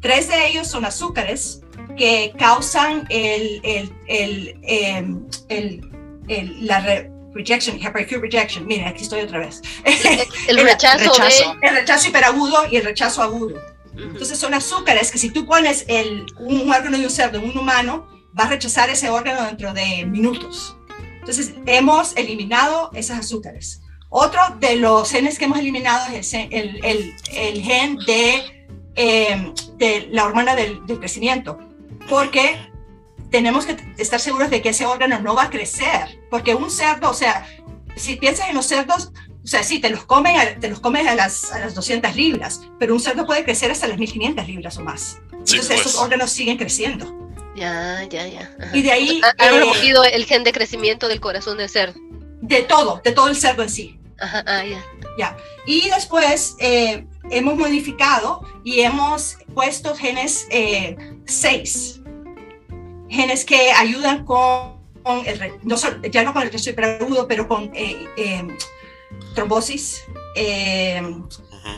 Tres de ellos son azúcares que causan el, el, el, em, el la rejection, rejection. Miren, aquí estoy otra vez. El, rechazo, el rechazo hiperagudo y el rechazo agudo. Entonces son azúcares que si tú pones el, un órgano de un cerdo en un humano, va a rechazar ese órgano dentro de minutos. Entonces hemos eliminado esos azúcares. Otro de los genes que hemos eliminado es el, el, el, gen de, em, de, la hormona del, del crecimiento, porque tenemos que estar seguros de que ese órgano no va a crecer, porque un cerdo, o sea, si piensas en los cerdos, o sea, sí, te los comen a, te los comes a las, a las 200 libras, pero un cerdo puede crecer hasta las 1500 libras o más. Entonces pues. esos órganos siguen creciendo. Ya, ya, ya. Y de ahí... Ha, eh, removido el gen de crecimiento del corazón del cerdo. De todo, de todo el cerdo en sí. Ajá, ah, ya. Ya. Y después eh, hemos modificado y hemos puesto genes 6. Eh, genes que ayudan con, el, no ya no con el rechazo agudo, pero con trombosis, eh,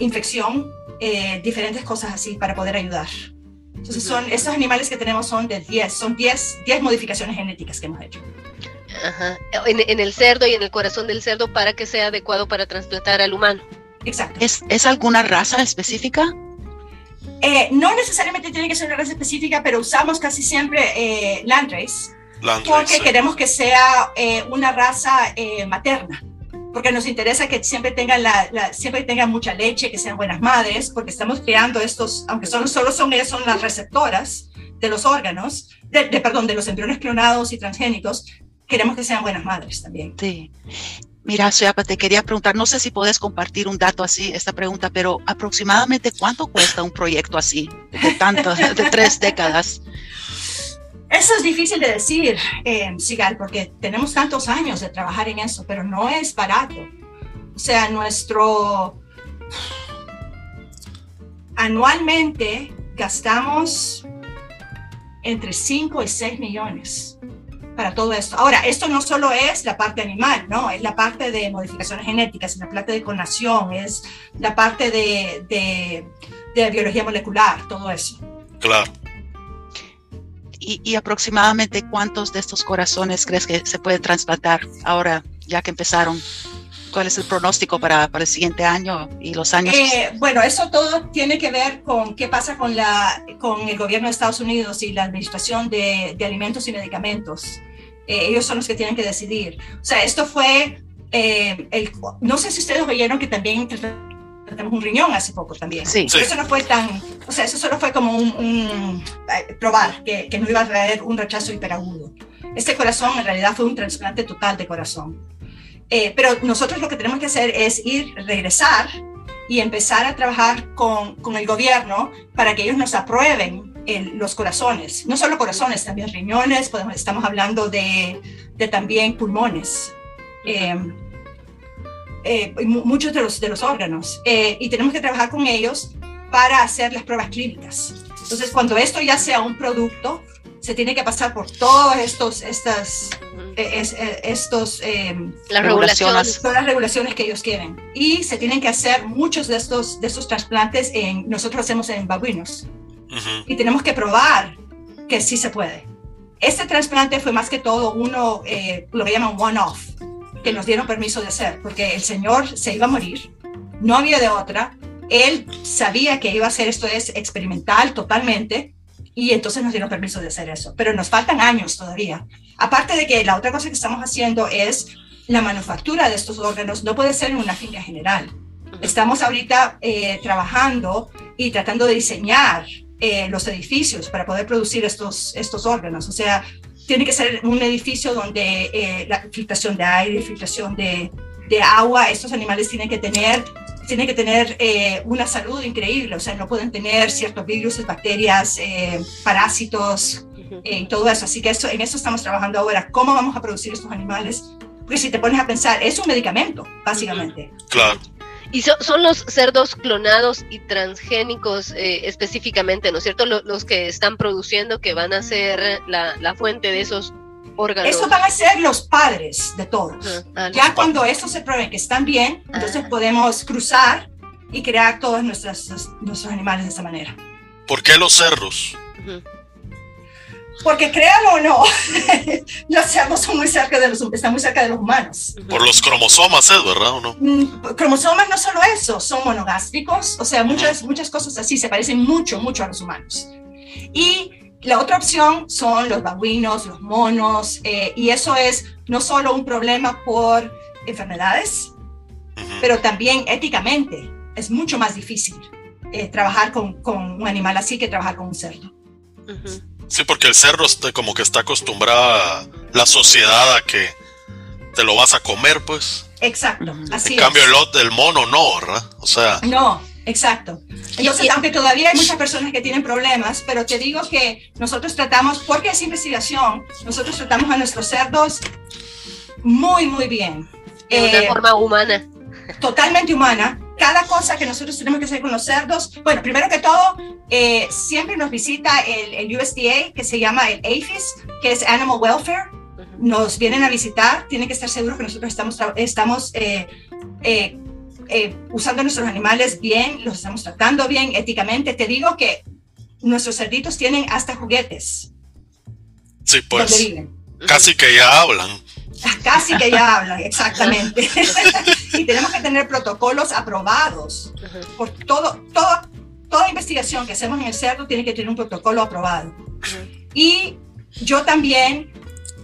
infección, eh, diferentes cosas así para poder ayudar. Entonces, son, esos animales que tenemos son de 10, son 10, 10 modificaciones genéticas que hemos hecho. Ajá. En, el cerdo y en el corazón del cerdo para que sea adecuado para trasplantar al humano. Exacto. ¿Es, ¿es alguna raza específica? Eh, no necesariamente tiene que ser una raza específica, pero usamos casi siempre eh, Landrace, porque queremos que sea una raza materna porque nos interesa que siempre tengan, la, siempre tengan mucha leche, que sean buenas madres, porque estamos creando estos, aunque son, solo son son las receptoras de los órganos, de, perdón, de los embriones clonados y transgénicos, queremos que sean buenas madres también. Sí. Mira, Soyapa, te quería preguntar, no sé si puedes compartir un dato así, esta pregunta, pero aproximadamente cuánto cuesta un proyecto así, de tanto, de tres décadas. Eso es difícil de decir, eh, Sigal, porque tenemos tantos años de trabajar en eso, pero no es barato. O sea, nuestro... Anualmente gastamos entre 5 y 6 millones para todo esto. Ahora, esto no solo es la parte animal, ¿no? Es la parte de modificaciones genéticas, es la parte de clonación, es la parte de, de, de biología molecular, todo eso. Claro. Y, y, aproximadamente cuántos de estos corazones crees que se pueden trasplantar ahora, ya que empezaron? ¿Cuál es el pronóstico para, para el siguiente año y los años? Eh, bueno, eso todo tiene que ver con qué pasa con, la, con el gobierno de Estados Unidos y la administración de, de alimentos y medicamentos. Eh, ellos son los que tienen que decidir. O sea, esto fue, eh, el, no sé si ustedes oyeron que también tenemos un riñón hace poco también. Sí. Pero eso no fue tan, o sea, eso solo fue como un, un probar que, que, no iba a traer un rechazo hiperagudo. Este corazón en realidad fue un trasplante total de corazón. Eh, pero nosotros lo que tenemos que hacer es ir, regresar y empezar a trabajar con, con el gobierno para que ellos nos aprueben el, los corazones. No solo corazones, también riñones, podemos, estamos hablando de, de también pulmones. Eh, eh, muchos de los, de los órganos. Eh, y tenemos que trabajar con ellos para hacer las pruebas clínicas. Entonces, cuando esto ya sea un producto, se tiene que pasar por todos estos, estas, es, es, estos, eh, las regulaciones. Todas las regulaciones que ellos quieren. Y se tienen que hacer muchos de estos, de estos trasplantes en, nosotros hacemos en babuinos. Uh -huh. Y tenemos que probar que sí se puede. Este trasplante fue más que todo uno, eh, lo que llaman one-off que nos dieron permiso de hacer, porque el señor se iba a morir, no había de otra, él sabía que iba a hacer esto es experimental totalmente, y entonces nos dieron permiso de hacer eso, pero nos faltan años todavía. Aparte de que la otra cosa que estamos haciendo es la manufactura de estos órganos, no puede ser en una finca general. Estamos ahorita eh, trabajando y tratando de diseñar eh, los edificios para poder producir estos, estos órganos, o sea, tiene que ser un edificio donde eh, la filtración de aire, filtración de, de, agua, estos animales tienen que tener, tienen que tener eh, una salud increíble, o sea, no pueden tener ciertos virus, bacterias, eh, parásitos y todo eso. Así que eso, en eso estamos trabajando ahora, cómo vamos a producir estos animales. Porque si te pones a pensar, es un medicamento, básicamente. Claro. Y so, son los cerdos clonados y transgénicos eh, específicamente, ¿no es cierto? Los, los, que están produciendo, que van a ser la, la, fuente de esos órganos. Eso van a ser los padres de todos. Uh -huh. ya cuando estos se prueben que están bien, entonces uh -huh. podemos cruzar y crear todos nuestros, nuestros animales de esa manera. ¿Por qué los cerdos? Uh -huh. Porque créanlo o no, los cerdos son muy cerca de los, están muy cerca de los humanos. Por los cromosomas, ¿es verdad o no? Mm, cromosomas no solo eso, son monogástricos, o sea, muchas, uh -huh. muchas cosas así, se parecen mucho, mucho a los humanos. Y la otra opción son los babuinos, los monos, eh, y eso es no solo un problema por enfermedades, uh -huh. pero también éticamente es mucho más difícil eh, trabajar con, con, un animal así que trabajar con un cerdo. Uh -huh. Sí, porque el cerdo está, como que está acostumbrada la sociedad a que te lo vas a comer, pues. Exacto, así En cambio, es. el, el mono no, ¿verdad? O sea. No, exacto. Entonces, aunque todavía hay muchas personas que tienen problemas, pero te digo que nosotros tratamos, porque es investigación, nosotros tratamos a nuestros cerdos muy, muy bien. De una eh, forma humana. Totalmente humana. Cada cosa que nosotros tenemos que hacer con los cerdos, bueno, primero que todo, eh, siempre nos visita el, el, USDA, que se llama el APHIS, que es Animal Welfare. Nos vienen a visitar, tienen que estar seguros que nosotros estamos, estamos eh, eh, eh, usando nuestros animales bien, los estamos tratando bien, éticamente. Te digo que nuestros cerditos tienen hasta juguetes. Sí, pues. Casi que ya hablan. Casi que ya hablan, exactamente. y tenemos que tener protocolos aprobados por todo, todo, toda investigación que hacemos en el cerdo tiene que tener un protocolo aprobado. Y yo también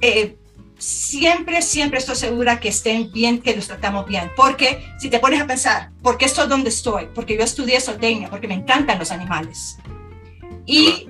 eh, siempre, siempre estoy segura que estén bien, que los tratamos bien. Porque si te pones a pensar, ¿por qué estoy donde estoy? Porque yo estudié zootecnia, porque me encantan los animales. Y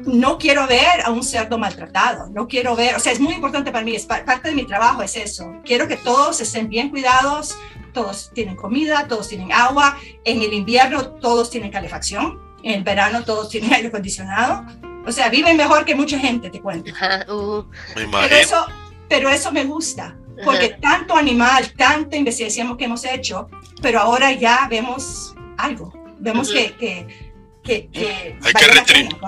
no quiero ver a un cerdo maltratado, no quiero ver, o sea, es muy importante para mí, es parte de mi trabajo es eso. Quiero que todos estén bien cuidados, todos tienen comida, todos tienen agua, en el invierno todos tienen calefacción, en el verano todos tienen aire acondicionado, o sea, viven mejor que mucha gente, te cuento. Uh. Pero, eso, pero eso me gusta, porque uh -huh. tanto animal, tanta investigación que hemos hecho, pero ahora ya vemos algo, vemos -huh. que, que que, que Hay que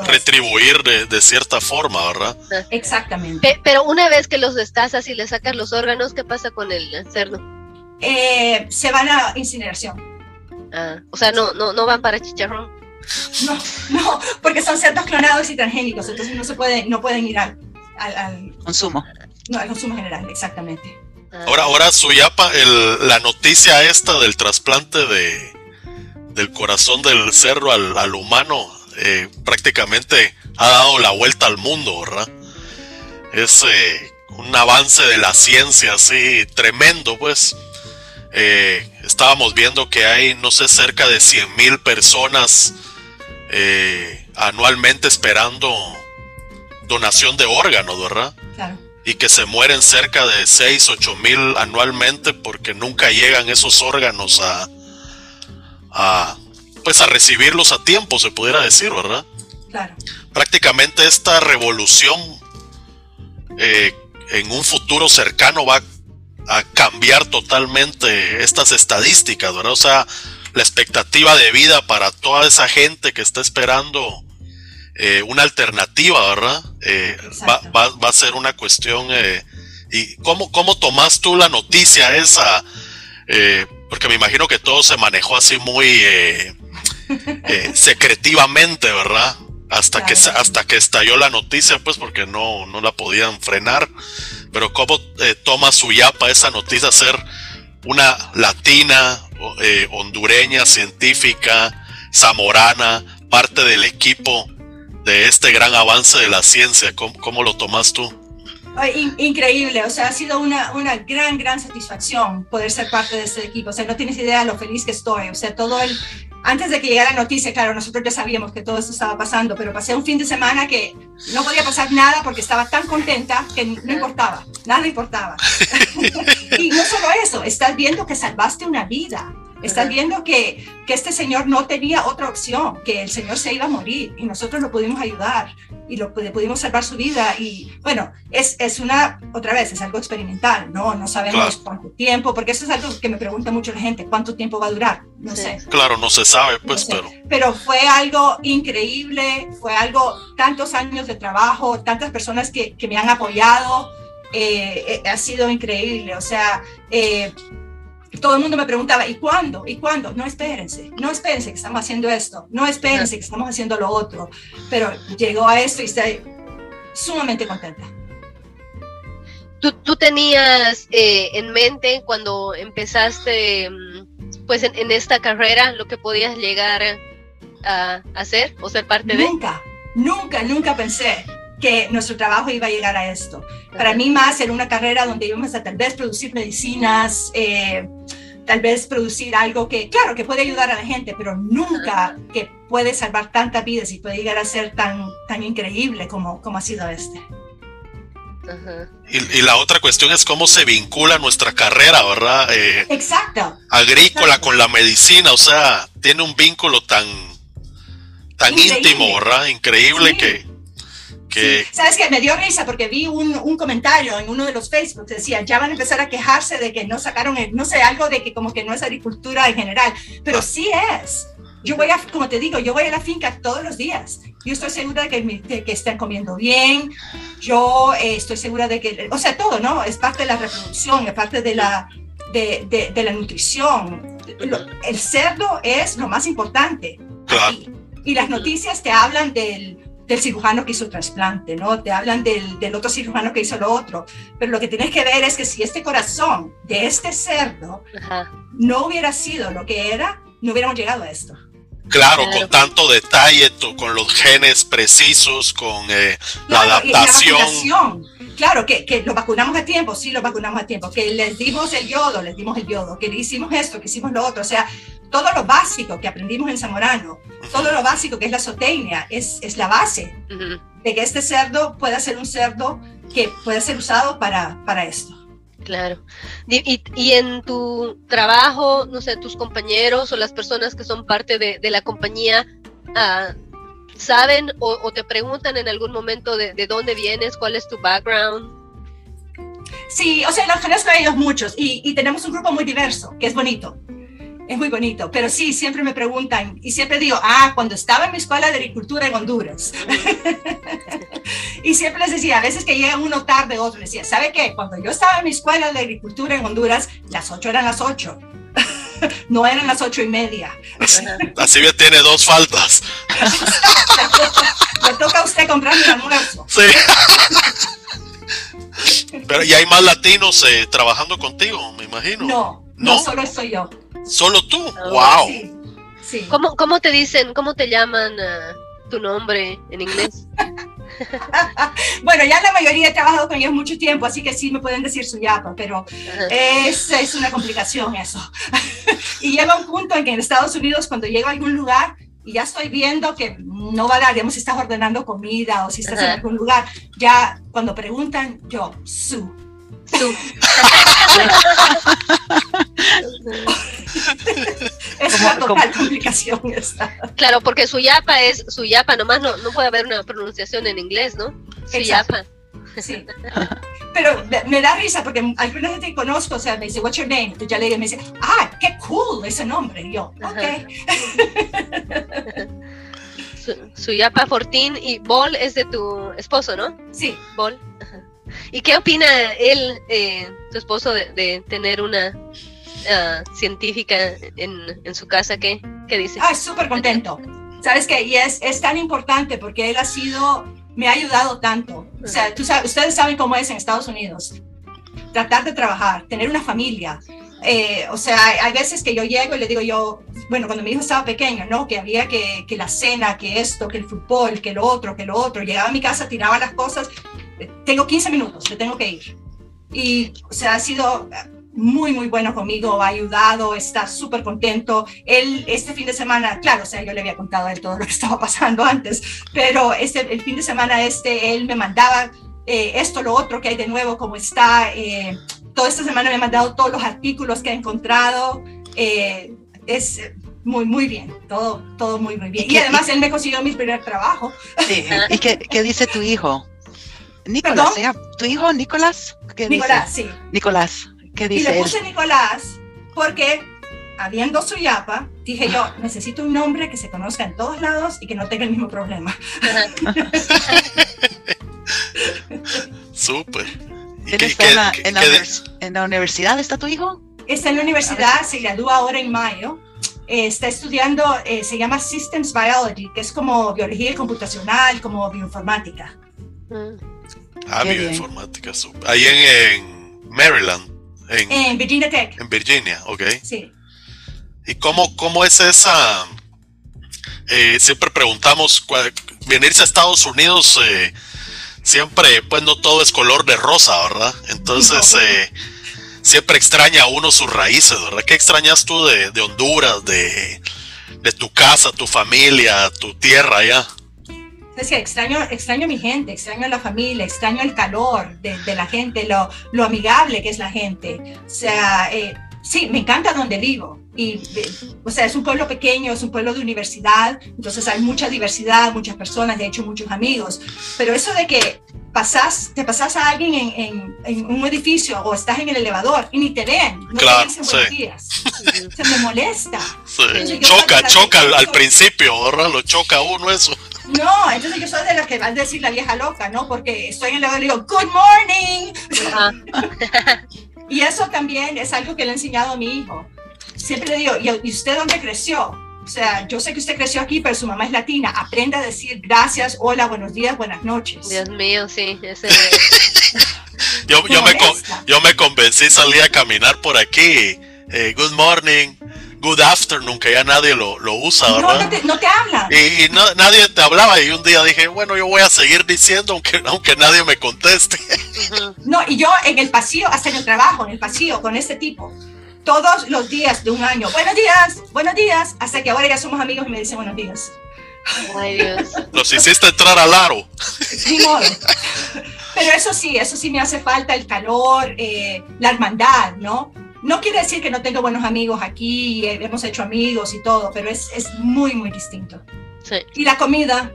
retribuir de, cierta forma, ¿verdad? Exactamente. pero una vez que los destazas y le sacas los órganos, ¿qué pasa con el cerdo? Eh, se van a incineración. Ah, o sea, no, no, no van para chicharrón. No, no, porque son cerdos clonados y transgénicos, entonces no se puede, no pueden ir al, al, consumo. No, al consumo general, exactamente. Ah. Ahora, ahora Suyapa, el, la noticia esta del trasplante de, del corazón del cerro al, humano eh, prácticamente ha dado la vuelta al mundo, ¿verdad? Es eh, un avance de la ciencia así tremendo, pues. Eh, estábamos viendo que hay, no sé, cerca de 100 mil personas anualmente esperando donación de órganos, ¿verdad? Claro. Y que se mueren cerca de 6, 8 mil anualmente porque nunca llegan esos órganos a, a, pues a recibirlos a tiempo, se pudiera decir, ¿verdad? Claro. Prácticamente esta revolución eh, en un futuro cercano va a cambiar totalmente estas estadísticas, ¿verdad? O sea, la expectativa de vida para toda esa gente que está esperando eh, una alternativa, ¿verdad? Eh, va, va, a ser una cuestión. ¿Y cómo, cómo tomás tú la noticia esa? Porque me imagino que todo se manejó así muy eh, eh, secretivamente, ¿verdad? Hasta que, hasta que estalló la noticia, pues porque no, no la podían frenar. Pero cómo eh, toma su yapa esa noticia ser una latina, hondureña, científica, zamorana, parte del equipo de este gran avance de la ciencia. ¿Cómo, cómo lo tomas tú? Increíble, o sea, ha sido una, una gran, gran satisfacción poder ser parte de este equipo. O sea, no tienes idea de lo feliz que estoy. O sea, todo el, antes de que llegara la noticia, claro, nosotros ya sabíamos que todo esto estaba pasando, pero pasé un fin de semana que no podía pasar nada porque estaba tan contenta que no importaba, nada importaba. y no solo eso, estás viendo que salvaste una vida. Estás viendo que, que, este señor no tenía otra opción, que el señor se iba a morir y nosotros lo pudimos ayudar y lo pudimos salvar su vida. Y bueno, es, es una, otra vez, es algo experimental, ¿no? No sabemos cuánto tiempo, porque eso es algo que me pregunta mucho la gente, ¿cuánto tiempo va a durar? No sé. Claro, no se sabe, pues, pero... Pero fue algo increíble, fue algo, tantos años de trabajo, tantas personas que, que me han apoyado. Eh, eh, ha sido increíble, o sea, eh, todo el mundo me preguntaba, ¿y cuándo? ¿Y cuándo? No espérense, no espérense que estamos haciendo esto, no espérense que estamos haciendo lo otro. Pero llegó a esto y estoy sumamente contenta. ¿Tú, tenías eh, en mente cuando empezaste mm, pues en, esta carrera lo que podías llegar a, hacer o ser parte de? Nunca, nunca, nunca pensé que nuestro trabajo iba a llegar a esto. Para mí más era una carrera donde íbamos a tal vez producir medicinas, eh, tal vez producir algo que, claro, que puede ayudar a la gente, pero nunca que puede salvar tantas vidas y puede llegar a ser tan, tan increíble como, como ha sido este. Y, la otra cuestión es cómo se vincula nuestra carrera, ¿verdad? Eh, Exacto. Agrícola con la medicina, o sea, tiene un vínculo tan, tan íntimo, ¿verdad? Increíble que ¿Sabes qué? Me dio risa porque vi un, un, comentario en uno de los Facebook que decía, ya van a empezar a quejarse de que no sacaron, el, no sé, algo de que como que no es agricultura en general, pero sí es. Yo voy a, como te digo, yo voy a la finca todos los días. Yo estoy segura de que, que estén comiendo bien. Yo eh, estoy segura de que, o sea, todo, ¿no? Es parte de la reproducción, es parte de la, de, de, de la nutrición. el cerdo es lo más importante. y las noticias te hablan del, del cirujano que hizo el trasplante, ¿no? Te hablan del, del, otro cirujano que hizo lo otro, pero lo que tienes que ver es que si este corazón de este cerdo no hubiera sido lo que era, no hubiéramos llegado a esto. Claro, con tanto detalle, con los genes precisos, con eh, la adaptación. Claro, que, que lo vacunamos a tiempo, sí lo vacunamos a tiempo, que les dimos el yodo, les dimos el yodo, que hicimos esto, que hicimos lo otro, o sea, todo lo básico que aprendimos en Zamorano, todo lo básico que es la zootecnia, es, es la base de que este cerdo pueda ser un cerdo que pueda ser usado para, para esto. Claro. Y, y, en tu trabajo, no sé, tus compañeros o las personas que son parte de, de la compañía, uh, ¿saben o, te preguntan en algún momento de, de, dónde vienes, cuál es tu background? Sí, o sea, los a ellos muchos y, tenemos un grupo muy diverso, que es bonito. es muy bonito, pero sí, siempre me preguntan y siempre digo, ah, cuando estaba en mi escuela de agricultura en Honduras. y siempre les decía, a veces que llega uno tarde, otro, les decía, ¿sabe qué? Cuando yo estaba en mi escuela de agricultura en Honduras, las ocho eran las ocho. no eran las ocho y media. Así bien tiene dos faltas. Le toca a usted comprar mi almuerzo. Sí. Pero y hay más latinos eh, trabajando contigo, me imagino. No, no, no solo soy yo. ¿Solo tú? ¡Wow! Sí, sí. ¿Cómo, ¿Cómo, te dicen, cómo te llaman uh, tu nombre en inglés? bueno, ya la mayoría he trabajado con ellos mucho tiempo, así que sí me pueden decir su yapa, pero es, es, una complicación eso. y llega un punto en que en Estados Unidos, cuando llego a algún lugar y ya estoy viendo que no va a dar, digamos, si estás ordenando comida o si estás en algún lugar, ya cuando preguntan, yo, su. Su. es una total complicación esta. Claro, porque su yapa es su yapa, nomás no, no puede haber una pronunciación en inglés, ¿no? Su yapa. Sí. Pero me da risa porque alguna gente que conozco, o sea, me dice, what's your name? Entonces ya le digo, me dice, ah, qué cool ese nombre. Y yo, ok. su, yapa Fortín y Bol es de tu esposo, ¿no? Sí. Bol. ¿Y qué opina él, eh, tu esposo, de, tener una uh, científica en, su casa? ¿Qué, qué dice? Ah, súper contento. ¿Sabes qué? Y es, es tan importante porque él ha sido, me ha ayudado tanto. O sea, tú sabes, ustedes saben cómo es en Estados Unidos. Tratar de trabajar, tener una familia, eh, o sea, hay veces que yo llego y le digo yo, bueno, cuando mi hijo estaba pequeño, ¿no? Que había que, que, la cena, que esto, que el fútbol, que lo otro, que lo otro. Llegaba a mi casa, tiraba las cosas tengo 15 minutos, le tengo que ir. Y, o sea, ha sido muy, muy bueno conmigo, ha ayudado, está súper contento. Él, este fin de semana, claro, o sea, yo le había contado a él todo lo que estaba pasando antes, pero este, el fin de semana este, él me mandaba eh, esto, lo otro que hay de nuevo, cómo está. Eh, toda esta semana me ha mandado todos los artículos que ha encontrado. Eh, es muy, muy bien, todo, todo muy, muy bien. Y, además él me consiguió mi primer trabajo. Sí. ¿Y qué, qué dice tu hijo? Nicolás, ¿tu hijo Nicolás? ¿Qué Nicolás, sí. Nicolás, ¿qué dice? Y le puse Nicolás porque, habiendo su yapa, dije yo, necesito un nombre que se conozca en todos lados y que no tenga el mismo problema. Súper. está en, la, universidad? ¿Está tu hijo? Está en la universidad, se gradúa ahora en mayo. está estudiando, eh, se llama Systems Biology, que es como biología computacional, como bioinformática. Mm. Ah, bioinformática, Ahí en, Maryland. En, Virginia Tech. En Virginia, ok. Sí. ¿Y cómo, cómo es esa? Eh, siempre preguntamos, venirse a Estados Unidos, eh, siempre, pues no todo es color de rosa, ¿verdad? Entonces, eh, siempre extraña a uno sus raíces, ¿verdad? ¿Qué extrañas tú de, de Honduras, de, de tu casa, tu familia, tu tierra allá? Es que extraño, extraño a mi gente, extraño a la familia, extraño el calor de, de la gente, lo, lo, amigable que es la gente. O sea, eh, sí, me encanta donde vivo. Y, o sea, es un pueblo pequeño, es un pueblo de universidad, entonces hay mucha diversidad, muchas personas, de hecho muchos amigos. Pero eso de que pasas, te pasas a alguien en, en, en, un edificio o estás en el elevador y ni te ven, no claro, te dicen días. Se me molesta. Sí. Choca, choca al, al principio, ¿verdad? Lo choca uno eso. No, entonces yo soy de las que van a decir la vieja loca, ¿no? Porque estoy en el lado y digo, Good morning. y eso también es algo que le he enseñado a mi hijo. Siempre le digo, ¿y usted dónde creció? O sea, yo sé que usted creció aquí, pero su mamá es latina. Aprenda a decir gracias, hola, buenos días, buenas noches. Dios mío, sí. Ese... yo, yo, me, yo me convencí, salí a caminar por aquí. Eh, good morning good afternoon, que ya nadie lo, lo usa, ¿verdad? No, te, no te habla. Y, no, nadie te hablaba y un día dije, bueno, yo voy a seguir diciendo aunque, aunque nadie me conteste. No, y yo en el pasillo, hasta en el trabajo, en el pasillo, con este tipo, todos los días de un año, buenos días, buenos días, hasta que ahora ya somos amigos y me dicen buenos días. Ay, Dios. Los hiciste entrar al aro. Pero eso sí, eso sí me hace falta el calor, eh, la hermandad, ¿no? No quiere decir que no tengo buenos amigos aquí, eh, hemos hecho amigos y todo, pero es, es muy, muy distinto. Sí. Y la comida,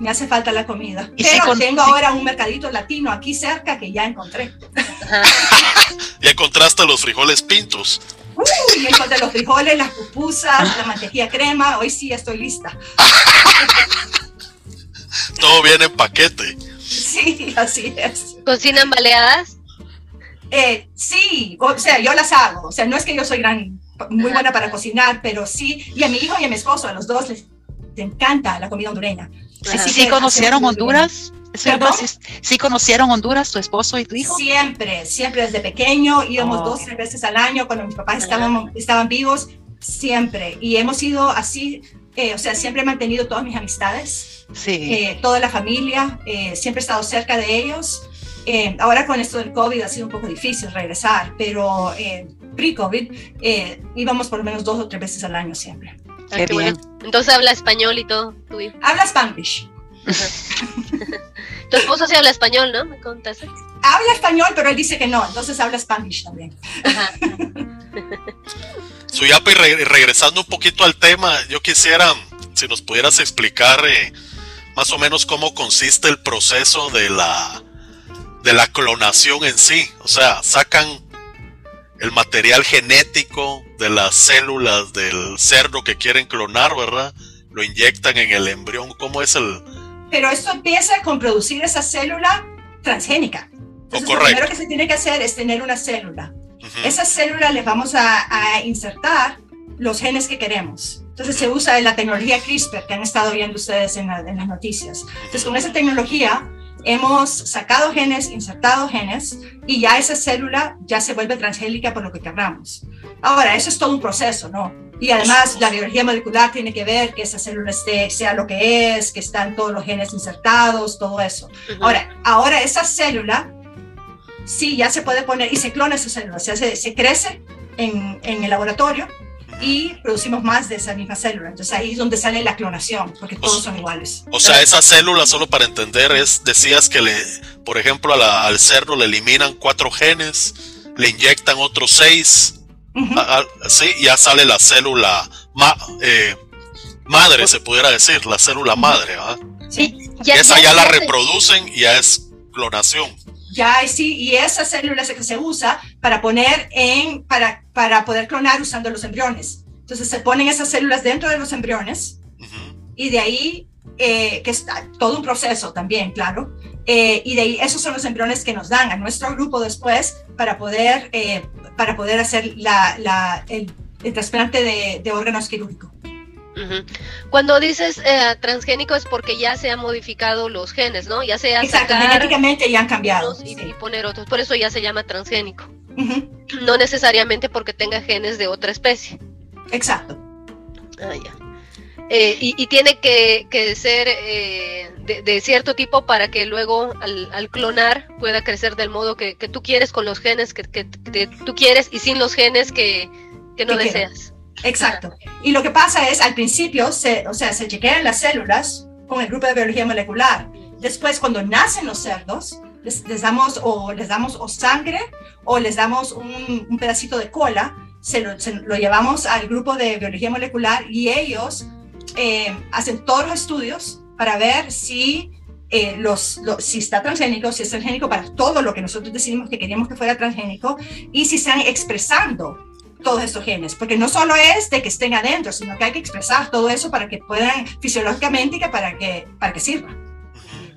me hace falta la comida. ¿Y pero tengo ahora un mercadito latino aquí cerca que ya encontré. ya encontraste los frijoles pintos. Uy, encontré los frijoles, las pupusas, la mantequilla crema. Hoy sí estoy lista. Todo viene en paquete. Sí, así es. ¿Cocinan baleadas? Eh, sí, o sea, yo las hago. O sea, no es que yo soy gran, muy buena para cocinar, pero sí. Y a mi hijo y a mi esposo, a los dos les encanta la comida hondureña. Sí, sí, sí conocieron Honduras. ¿Sí, conocieron Honduras, tu esposo y tu hijo? Siempre, siempre desde pequeño, íbamos oh. dos, tres veces al año cuando mis papás estaban, estaban vivos, siempre. Y hemos ido así, eh, o sea, siempre he mantenido todas mis amistades, sí. Eh, toda la familia, eh, siempre he estado cerca de ellos. Ahora con esto del COVID ha sido un poco difícil regresar, pero pre-COVID íbamos por lo menos dos o tres veces al año siempre. Ah, Entonces habla español y todo, tu hijo. Habla Spanish. tu esposo sí habla español, ¿no? Me contaste. Habla español, pero él dice que no, entonces habla Spanish también. Suyapi, regresando un poquito al tema, yo quisiera, si nos pudieras explicar eh, más o menos cómo consiste el proceso de la, de la clonación en sí. O sea, sacan el material genético de las células del cerdo que quieren clonar, ¿verdad? Lo inyectan en el embrión. ¿Cómo es el...? Pero esto empieza con producir esa célula transgénica. Entonces, lo primero que se tiene que hacer es tener una célula. Esa célula les vamos a, insertar los genes que queremos. Entonces se usa la tecnología CRISPR que han estado viendo ustedes en, en las noticias. Entonces con esa tecnología hemos sacado genes, insertado genes y ya esa célula ya se vuelve transgénica por lo que querramos. Ahora, eso es todo un proceso, ¿no? Y además la biología molecular tiene que ver que esa célula esté, sea lo que es, que están todos los genes insertados, todo eso. Ahora, ahora esa célula sí ya se puede poner y se clona esa célula, se, hace, se crece en, en el laboratorio y producimos más de esa misma célula. Entonces ahí es donde sale la clonación, porque todos son iguales. O sea, esa célula, solo para entender, es, decías que le, por ejemplo, al cerdo le eliminan cuatro genes, le inyectan otros seis, sí, ya sale la célula eh, madre, se pudiera decir, la célula madre, ¿verdad? Sí, ya, esa ya, la reproducen y ya es clonación ya sí, y esa célula es la que se usa para poner en, para, para poder clonar usando los embriones. Entonces se ponen esas células dentro de los embriones y de ahí, eh, que está todo un proceso también, claro, eh, y de ahí esos son los embriones que nos dan a nuestro grupo después para poder, eh, para poder hacer la, la, el, trasplante de, de órganos quirúrgicos. Cuando dices eh, transgénico es porque ya se han modificado los genes, ¿no? Ya se Exacto, genéticamente ya han cambiado. Y, poner otros, por eso ya se llama transgénico. No necesariamente porque tenga genes de otra especie. Exacto. Ah, ya. Eh, y, tiene que, ser eh, de, cierto tipo para que luego al, clonar pueda crecer del modo que, tú quieres con los genes que, tú quieres y sin los genes que, no deseas. Exacto. Y lo que pasa es, al principio, se, o sea, se chequean las células con el grupo de biología molecular. Después, cuando nacen los cerdos, les, damos o les damos o sangre o les damos un, pedacito de cola, se lo, llevamos al grupo de biología molecular y ellos eh, hacen todos los estudios para ver si, eh, los, si está transgénico, si es transgénico para todo lo que nosotros decidimos que queríamos que fuera transgénico y si están expresando todos estos genes, porque no solo es de que estén adentro, sino que hay que expresar todo eso para que puedan fisiológicamente y que para que, para que sirva.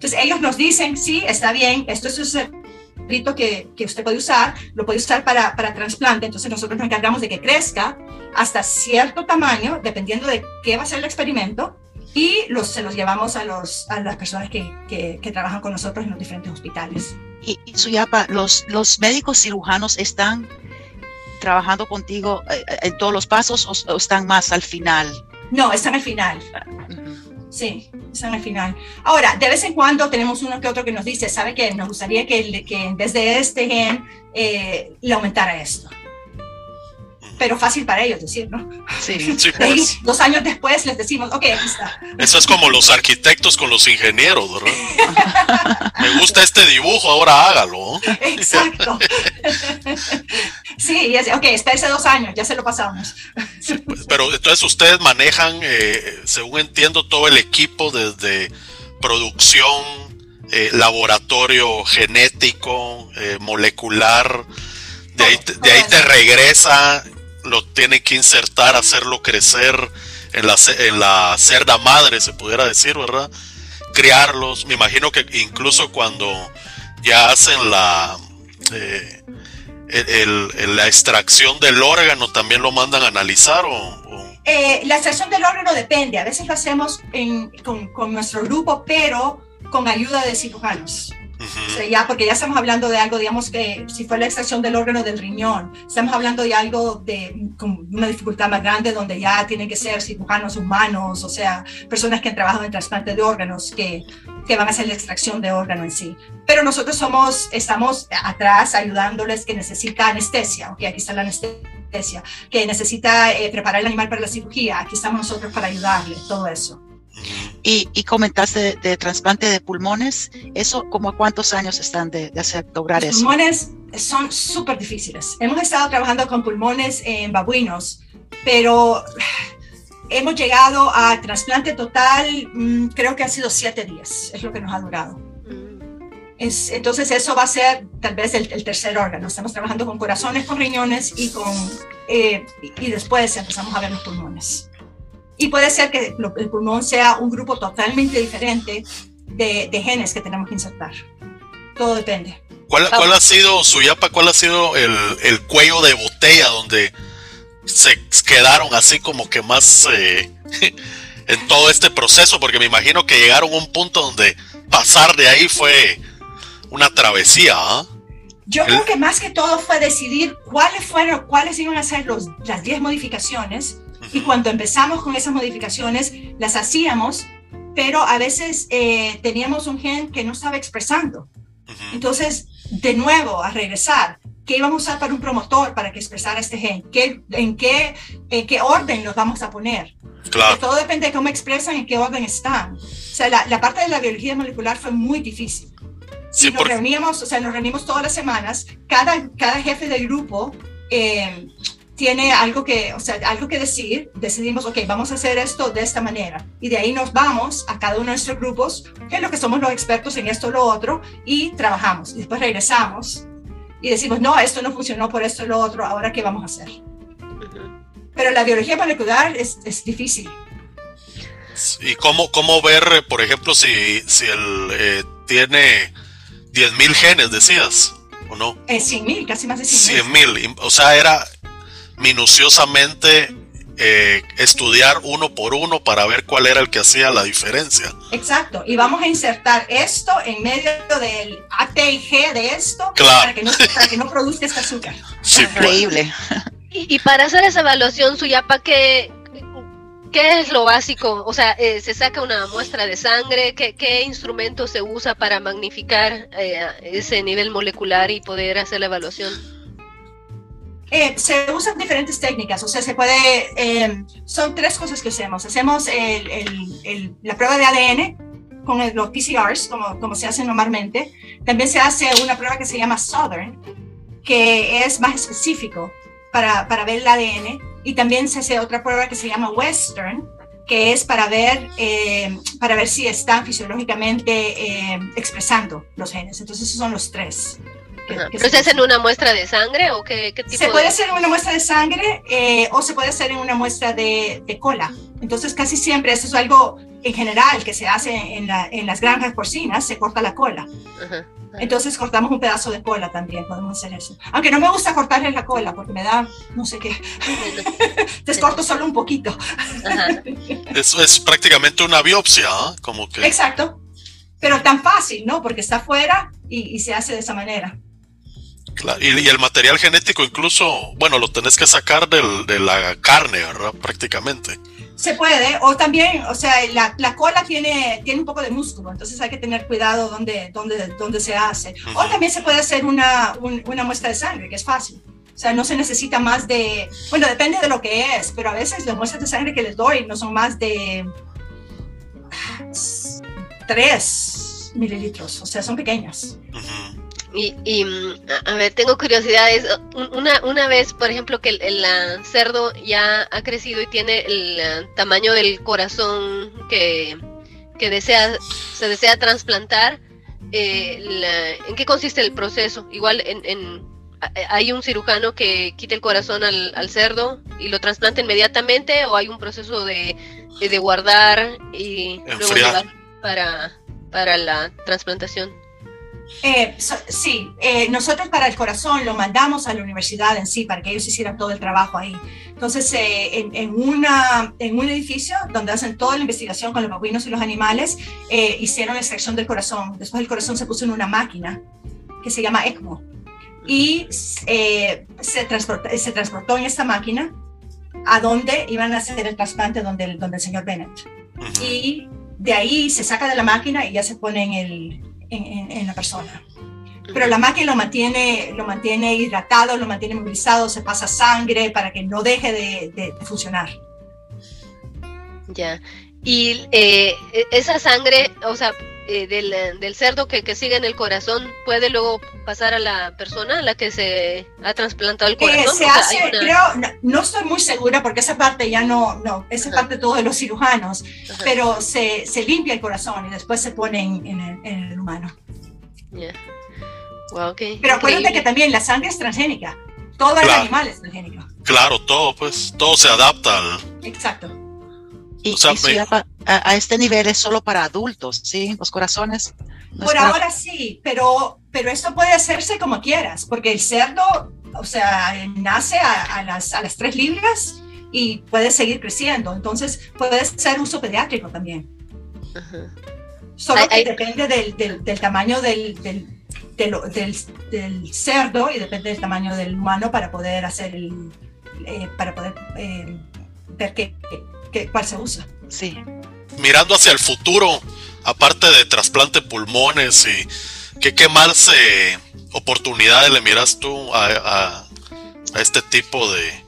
Entonces ellos nos dicen, sí, está bien, esto es un cerrito que, que usted puede usar, lo puede usar para, para trasplante, entonces nosotros nos encargamos de que crezca hasta cierto tamaño, dependiendo de qué va a ser el experimento, y los, se los llevamos a, los, a las personas que, que, que trabajan con nosotros en los diferentes hospitales. Y, y Suyapa, los, los médicos cirujanos están trabajando contigo eh, eh, en todos los pasos o, están más al final? No, están al final. Sí, están al final. Ahora, de vez en cuando tenemos uno que otro que nos dice, ¿sabe qué? Nos gustaría que, que en vez de este gen eh, le aumentara esto pero fácil para ellos decir, ¿no? Sí. Pues. dos años después les decimos, ok, aquí está. Eso es como los arquitectos con los ingenieros, ¿verdad? Me gusta este dibujo, ahora hágalo. Exacto. sí, y ok, espérese dos años, ya se lo pasamos. Pues, pero entonces ustedes manejan, eh, según entiendo, todo el equipo desde producción, eh, laboratorio genético, eh, molecular, de ahí, de ahí te regresa lo tienen que insertar, hacerlo crecer en la, en la cerda madre, se pudiera decir, ¿verdad? Criarlos. Me imagino que incluso cuando ya hacen la, eh, la extracción del órgano, también lo mandan a analizar o... Eh, la extracción del órgano depende, a veces lo hacemos con, con nuestro grupo, pero con ayuda de cirujanos ya, porque ya estamos hablando de algo, digamos que si fue la extracción del órgano del riñón, estamos hablando de algo de con una dificultad más grande donde ya tienen que ser cirujanos humanos, o sea, personas que han trabajado en trasplante de órganos que, que van a hacer la extracción de órgano en sí. Pero nosotros somos, estamos atrás ayudándoles que necesita anestesia, ok, aquí está la anestesia, que necesita eh, preparar el animal para la cirugía, aquí estamos nosotros para ayudarle, todo eso. Y, comentaste de, trasplante de pulmones, ¿eso como a cuántos años están de, hacer, lograr Los eso? pulmones son súper difíciles. Hemos estado trabajando con pulmones en babuinos, pero hemos llegado a trasplante total, mm, creo que ha sido siete días, es lo que nos ha durado. Mm. Es, entonces eso va a ser tal vez el, tercer órgano. Estamos trabajando con corazones, con riñones y, con, eh, y después empezamos a ver los pulmones. Y puede ser que el pulmón sea un grupo totalmente diferente de, genes que tenemos que insertar. Todo depende. ¿Cuál, cuál ha sido, Suyapa, cuál ha sido el, el, cuello de botella donde se quedaron así como que más eh, en todo este proceso? Porque me imagino que llegaron a un punto donde pasar de ahí fue una travesía. ¿ah? Yo creo que más que todo fue decidir cuáles fueron, cuáles iban a ser los, las 10 modificaciones y cuando empezamos con esas modificaciones, las hacíamos, pero a veces eh, teníamos un gen que no estaba expresando. Entonces, de nuevo, a regresar, ¿qué íbamos a usar para un promotor para que expresara este gen? ¿Qué, en, qué, ¿En qué orden los vamos a poner? Claro. todo depende de cómo expresan, en qué orden están. O sea, la, la parte de la biología molecular fue muy difícil. Sí, y nos reuníamos, o sea, nos reunimos todas las semanas, cada, cada jefe del grupo eh, tiene algo que, o sea, algo que decir, decidimos, ok, vamos a hacer esto de esta manera. Y de ahí nos vamos a cada uno de nuestros grupos, que es lo que somos los expertos en esto o lo otro, y trabajamos. Y después regresamos y decimos, no, esto no funcionó por esto o lo otro, ahora qué vamos a hacer. Pero la biología molecular es, es difícil. ¿Y cómo, cómo ver, por ejemplo, si, si él eh, tiene 10.000 genes, decías, o no? Eh, 100.000, casi más de 100.000. 100.000, o sea, era minuciosamente eh, estudiar uno por uno para ver cuál era el que hacía la diferencia. Exacto, y vamos a insertar esto en medio del A, T y G de esto para, que no, para que no produzca este azúcar. Sí, pues. Increíble. Y, para hacer esa evaluación, Suyapa, ¿qué, ¿qué es lo básico? O sea, eh, ¿se saca una muestra de sangre? ¿Qué, qué instrumento se usa para magnificar eh, ese nivel molecular y poder hacer la evaluación? Eh, se usan diferentes técnicas, o sea, se puede, eh, son tres cosas que hacemos. Hacemos la prueba de ADN con los PCRs, como, como se hace normalmente. También se hace una prueba que se llama Southern, que es más específico para, para ver el ADN. Y también se hace otra prueba que se llama Western, que es para ver, eh, para ver si están fisiológicamente expresando los genes. Entonces, esos son los tres. ¿Pero se hace en una muestra de sangre o qué, tipo Se puede hacer en una muestra de sangre eh, o se puede hacer en una muestra de, cola. Entonces casi siempre, eso es algo en general que se hace en, las granjas porcinas, se corta la cola. Entonces cortamos un pedazo de cola también, podemos hacer eso. Aunque no me gusta cortarle la cola porque me da, no sé qué, te corto solo un poquito. Eso es prácticamente una biopsia, ¿ah? como que... Exacto, pero tan fácil, ¿no? Porque está afuera y se hace de esa manera. Y, el material genético incluso, bueno, lo tenés que sacar de la carne, ¿verdad? Prácticamente. Se puede, o también, o sea, la, cola tiene, tiene un poco de músculo, entonces hay que tener cuidado donde, donde, donde se hace. O también se puede hacer una, una muestra de sangre, que es fácil. O sea, no se necesita más de, bueno, depende de lo que es, pero a veces las muestras de sangre que les doy no son más de 3 mililitros, o sea, son pequeñas. Y, mm, a ver, tengo curiosidades. Una, una vez, por ejemplo, que el, cerdo ya ha crecido y tiene el tamaño del corazón que, desea, se desea trasplantar, eh, ¿en qué consiste el proceso? Igual en, ¿hay un cirujano que quite el corazón al, al cerdo y lo trasplanta inmediatamente o hay un proceso de, de guardar y luego llevar para, para la trasplantación? Eh, sí, eh, nosotros para el corazón lo mandamos a la universidad en sí, para que ellos hicieran todo el trabajo ahí. Entonces, eh, en, en, una, en un edificio donde hacen toda la investigación con los bovinos y los animales, hicieron la extracción del corazón. Después el corazón se puso en una máquina que se llama ECMO y se, transportó, se transportó en esta máquina a donde iban a hacer el trasplante donde el, donde el señor Bennett. Y de ahí se saca de la máquina y ya se pone en el, en, la persona. Pero la máquina lo mantiene, lo mantiene hidratado, lo mantiene movilizado, se pasa sangre para que no deje de, funcionar. Ya. Y eh, esa sangre, o sea, eh, del, del, cerdo que, que, sigue en el corazón, ¿puede luego pasar a la persona a la que se ha trasplantado el corazón? se hace, creo, no, estoy muy segura porque esa parte ya no, no, esa parte todo de los cirujanos, pero se, se, limpia el corazón y después se pone en, en, el, humano. Pero acuérdate que también la sangre es transgénica, todo el animal es transgénico. Claro, todo, pues, todo se adapta al... Exacto. Y, a, este nivel es solo para adultos, ¿sí? Los corazones. Por ahora sí, pero, pero esto puede hacerse como quieras, porque el cerdo, o sea, nace a, las, a las tres libras y puede seguir creciendo. Entonces puede ser uso pediátrico también. Solo que depende del, del, tamaño del, del, del, cerdo y depende del tamaño del humano para poder hacer el, eh, para poder eh, ver qué, qué, cuál se usa. Sí. Mirando hacia el futuro, aparte de trasplante pulmones y que qué más eh, oportunidades le miras tú a, este tipo de,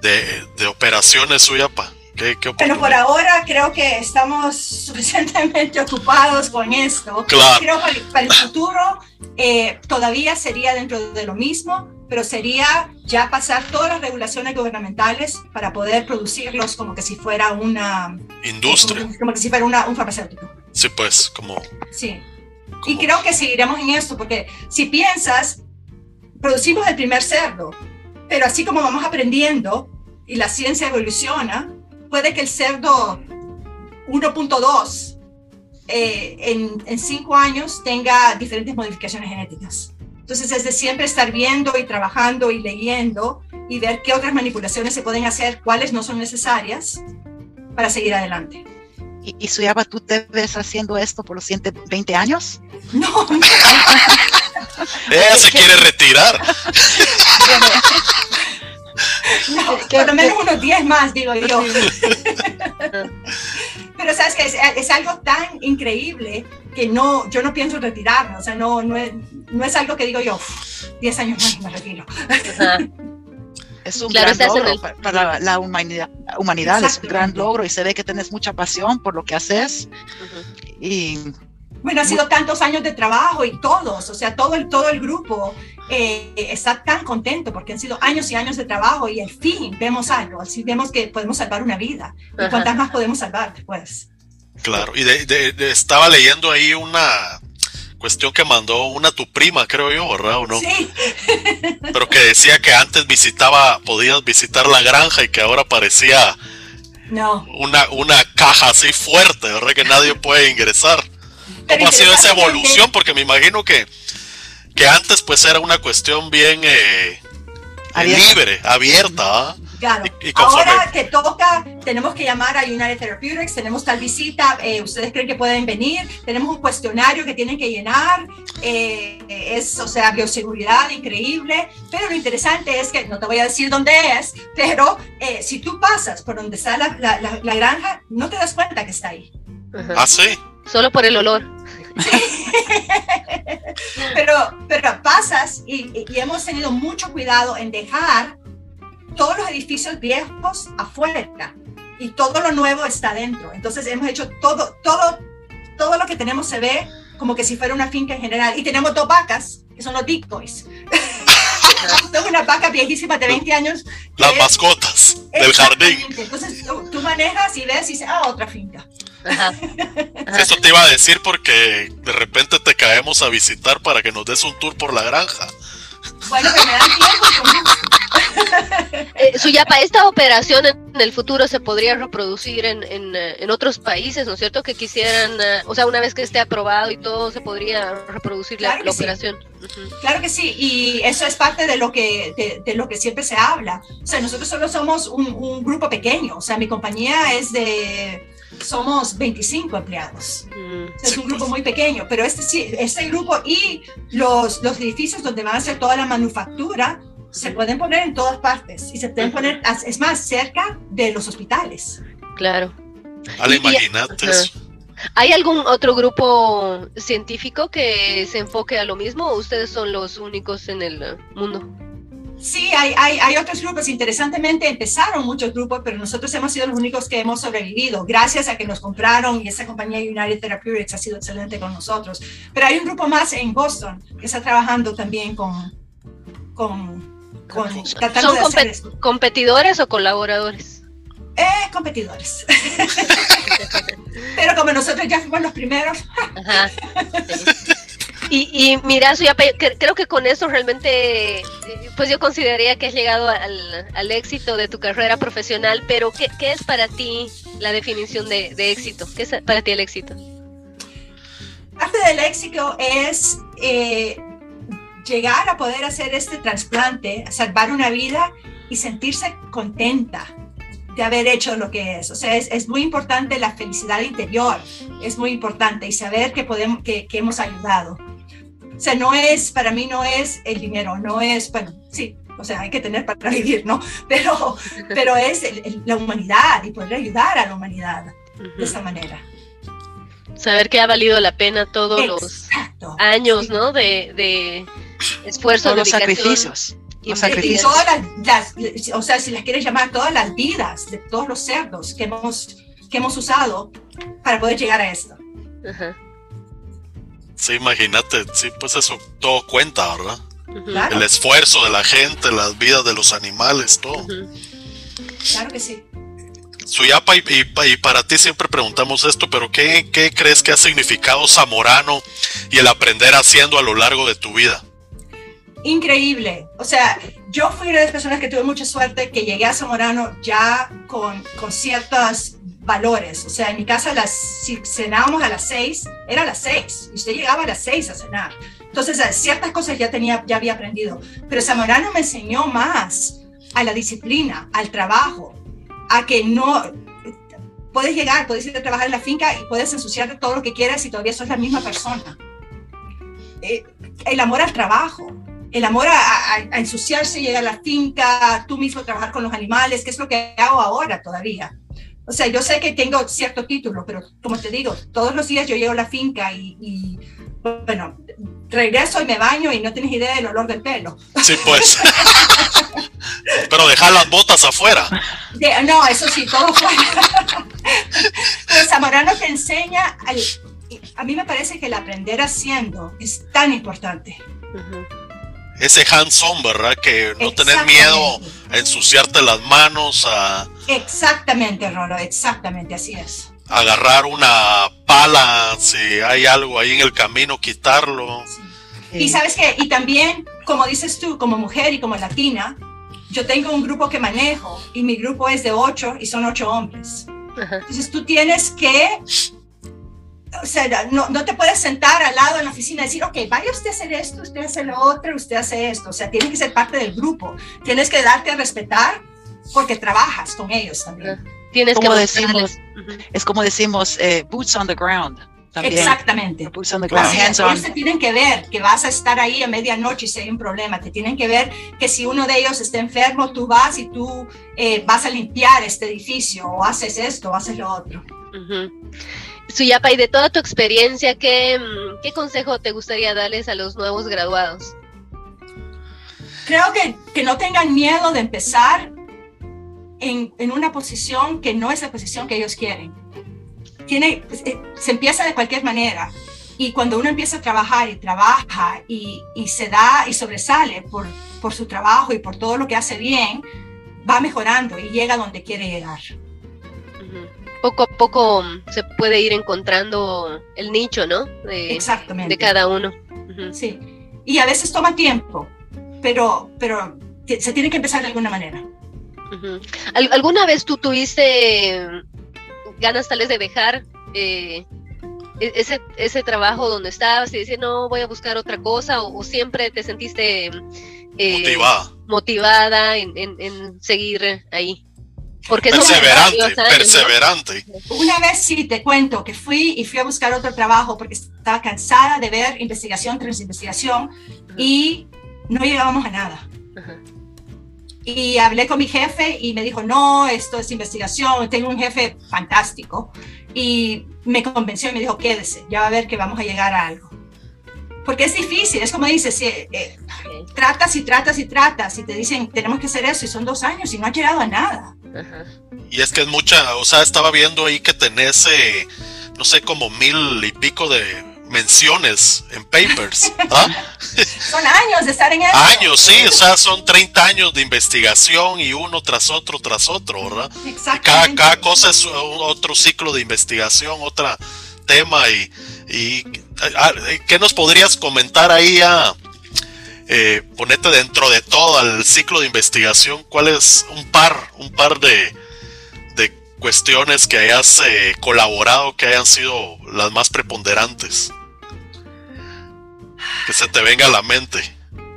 de, de operaciones suyapa. ¿Qué, qué Pero por ahora creo que estamos suficientemente ocupados con esto. Claro. Creo que para el futuro eh, todavía sería dentro de lo mismo, pero sería ya pasar todas las regulaciones gubernamentales para poder producirlos como que si fuera una industria, como, que si fuera una, un farmacéutico. Sí, pues, como. Sí. Y creo que seguiremos en esto, porque si piensas, producimos el primer cerdo, pero así como vamos aprendiendo y la ciencia evoluciona, puede que el cerdo 1.2 eh, en, en cinco años tenga diferentes modificaciones genéticas. Entonces es de siempre estar viendo y trabajando y leyendo y ver qué otras manipulaciones se pueden hacer, cuáles no son necesarias para seguir adelante. ¿Y, y Suyaba, tú te ves haciendo esto por los siguientes 20 años? No. Ella se quiere retirar. no, por lo menos unos 10 más, digo yo. Pero sabes que es, algo tan increíble que no, yo no pienso retirarme, o sea, no, no, es, no es algo que digo yo, 10 años más y me retiro. Es un gran logro para la humanidad, humanidad es un gran logro y se ve que tienes mucha pasión por lo que haces. Y bueno, ha sido tantos años de trabajo y todos, o sea, todo el, todo el grupo eh, está tan contento porque han sido años y años de trabajo y al fin vemos algo, así vemos que podemos salvar una vida. ¿Y cuántas más podemos salvar después? Claro, y de, estaba leyendo ahí una cuestión que mandó una tu prima, creo yo, ¿verdad? ¿O no? Sí. Pero que decía que antes visitaba, podías visitar la granja y que ahora parecía no. una, una caja así fuerte, ¿verdad? Que nadie puede ingresar. ¿Cómo ha sido esa evolución? Porque me imagino que, que antes pues era una cuestión bien eh, libre, abierta. ¿ah? Claro. Ahora que toca, tenemos que llamar a United Therapeutics, tenemos tal visita, eh, ustedes creen que pueden venir, tenemos un cuestionario que tienen que llenar, eh, es, o sea, bioseguridad increíble, pero lo interesante es que, no te voy a decir dónde es, pero si tú pasas por donde está la, la, la, granja, no te das cuenta que está ahí. Ah, sí. Solo por el olor. pero, pero pasas y, hemos tenido mucho cuidado en dejar todos los edificios viejos afuera y todo lo nuevo está dentro. Entonces hemos hecho todo, todo, todo lo que tenemos se ve como que si fuera una finca en general. Y tenemos dos vacas, que son los decoys. son una vaca viejísima de 20 años. Las mascotas del jardín. Entonces tú, tú, manejas y ves y dices, ah, otra finca. Eso te iba a decir porque de repente te caemos a visitar para que nos des un tour por la granja. Bueno, pero me dan tiempo. eh, Suyapa, esta operación en el futuro se podría reproducir en, en, eh, en otros países, ¿no es cierto? Que quisieran, uh, o sea, una vez que esté aprobado y todo, se podría reproducir claro la, la sí. operación. Uh -huh. Claro que sí, y eso es parte de lo que, de, de, lo que siempre se habla. O sea, nosotros solo somos un, un grupo pequeño, o sea, mi compañía es de somos 25 empleados. Mm. Es un grupo muy pequeño, pero este, este grupo y los, los edificios donde van a hacer toda la manufactura se pueden poner en todas partes y se pueden poner, es más, cerca de los hospitales. Claro. Ale, imagínate. ¿Hay algún otro grupo científico que se enfoque a lo mismo o ustedes son los únicos en el mundo? Sí, hay, hay, hay, otros grupos. Interesantemente, empezaron muchos grupos, pero nosotros hemos sido los únicos que hemos sobrevivido, gracias a que nos compraron y esa compañía United Therapeutics ha sido excelente con nosotros. Pero hay un grupo más en Boston que está trabajando también con... con, con ¿Son compet competidores o colaboradores? Eh, competidores. pero como nosotros ya fuimos los primeros... Ajá. Y, mira, creo que con eso realmente, pues yo consideraría que has llegado al, éxito de tu carrera profesional, pero ¿qué, es para ti la definición de, éxito? ¿Qué es para ti el éxito? Parte del éxito es eh, llegar a poder hacer este trasplante, salvar una vida y sentirse contenta de haber hecho lo que es. O sea, es, es, muy importante la felicidad interior, es muy importante y saber que, podemos, que, que hemos ayudado. O sea, no es, para mí no es el dinero, no es, bueno, sí, o sea, hay que tener para vivir, ¿no? Pero, pero es el, el, la humanidad y poder ayudar a la humanidad uh -huh. de esa manera. Saber que ha valido la pena todos Exacto. los años, sí. ¿no? De, de esfuerzo, todos los sacrificios. Y, los sacrificios. y todas las, las, o sea, si las quieres llamar, todas las vidas de todos los cerdos que hemos, que hemos usado para poder llegar a esto. Uh -huh. Sí, imagínate, sí, pues eso todo cuenta, ¿verdad? -huh. El esfuerzo de la gente, las vidas de los animales, todo. Uh -huh. Claro que sí. Suyapa, y, y, y, para ti siempre preguntamos esto, pero ¿qué, ¿qué, crees que ha significado Zamorano y el aprender haciendo a lo largo de tu vida? Increíble. O sea, yo fui una de las personas que tuve mucha suerte que llegué a Zamorano ya con, con ciertos valores. O sea, en mi casa las, si cenábamos a las seis, era a las seis. Y usted llegaba a las seis a cenar. Entonces, ciertas cosas ya, tenía, ya había aprendido. Pero Zamorano me enseñó más a la disciplina, al trabajo, a que no... Puedes llegar, puedes ir a trabajar en la finca y puedes ensuciarte todo lo que quieras y todavía sos la misma persona. Eh, el amor al trabajo, el amor a, a, a, ensuciarse, llegar a la finca, tú mismo trabajar con los animales, que es lo que hago ahora todavía. O sea, yo sé que tengo cierto título, pero como te digo, todos los días yo llego a la finca y, y bueno, regreso y me baño y no tienes idea del olor del pelo. Sí, pues. pero dejar las botas afuera. De, no, eso sí, todo fuera. pero Zamorano te enseña, al, a mí me parece que el aprender haciendo es tan importante. Uh -huh ese hands-on, ¿verdad? Que no tener miedo a ensuciarte las manos, a... Exactamente, Rolo, exactamente, así es. Agarrar una pala, si hay algo ahí en el camino, quitarlo. Sí. Y sabes que, y también, como dices tú, como mujer y como latina, yo tengo un grupo que manejo y mi grupo es de ocho y son ocho hombres. Entonces tú tienes que o sea, no, no, te puedes sentar al lado en la oficina y decir, ok, vaya usted a hacer esto, usted hace lo otro, usted hace esto. O sea, tienes que ser parte del grupo. Tienes que darte a respetar porque trabajas con ellos también. Tienes como que decimos, Es como decimos, eh, boots on the ground. También. Exactamente. Boots on the ground, hands ellos on. te tienen que ver que vas a estar ahí a medianoche si hay un problema. Te tienen que ver que si uno de ellos está enfermo, tú vas y tú eh, vas a limpiar este edificio o haces esto o haces lo otro. Uh -huh. Suyapa, y de toda tu experiencia, ¿qué, ¿qué, consejo te gustaría darles a los nuevos graduados? Creo que, que no tengan miedo de empezar en, en, una posición que no es la posición que ellos quieren. Tiene, eh, se empieza de cualquier manera. Y cuando uno empieza a trabajar y trabaja y, y se da y sobresale por, por su trabajo y por todo lo que hace bien, va mejorando y llega donde quiere llegar. Poco a poco se puede ir encontrando el nicho, ¿no? De, Exactamente. De cada uno. Sí. Y a veces toma tiempo, pero, pero se tiene que empezar de alguna manera. ¿Alguna vez tú tuviste ganas tal vez de dejar eh, e-, ese, ese trabajo donde estabas y decir, no, voy a buscar otra cosa? ¿O, siempre te sentiste eh, motivada, en, en, seguir ahí? Porque perseverante, perseverante. Una vez sí, te cuento que fui y fui a buscar otro trabajo porque estaba cansada de ver investigación tras investigación y no llegábamos a nada. Y hablé con mi jefe y me dijo, no, esto es investigación, tengo un jefe fantástico. Y me convenció y me dijo, quédese, ya va a ver que vamos a llegar a algo. Porque es difícil, es como dices, si, eh, tratas y tratas y tratas y te dicen, tenemos que hacer eso y son dos años y no has llegado a nada. Y es que es mucha, o sea, estaba viendo ahí que tenés, eh, no sé, como mil y pico de menciones en papers. ¿ah? Son años de estar en eso. Años, sí, o sea, son 30 años de investigación y uno tras otro, tras otro, ¿verdad? Cada, cada cosa es otro ciclo de investigación, otro tema y, y ¿qué nos podrías comentar ahí a... Eh, ponete dentro de todo el ciclo de investigación, ¿cuál es un par, un par de, de cuestiones que hayas eh, colaborado que hayan sido las más preponderantes? Que se te venga a la mente.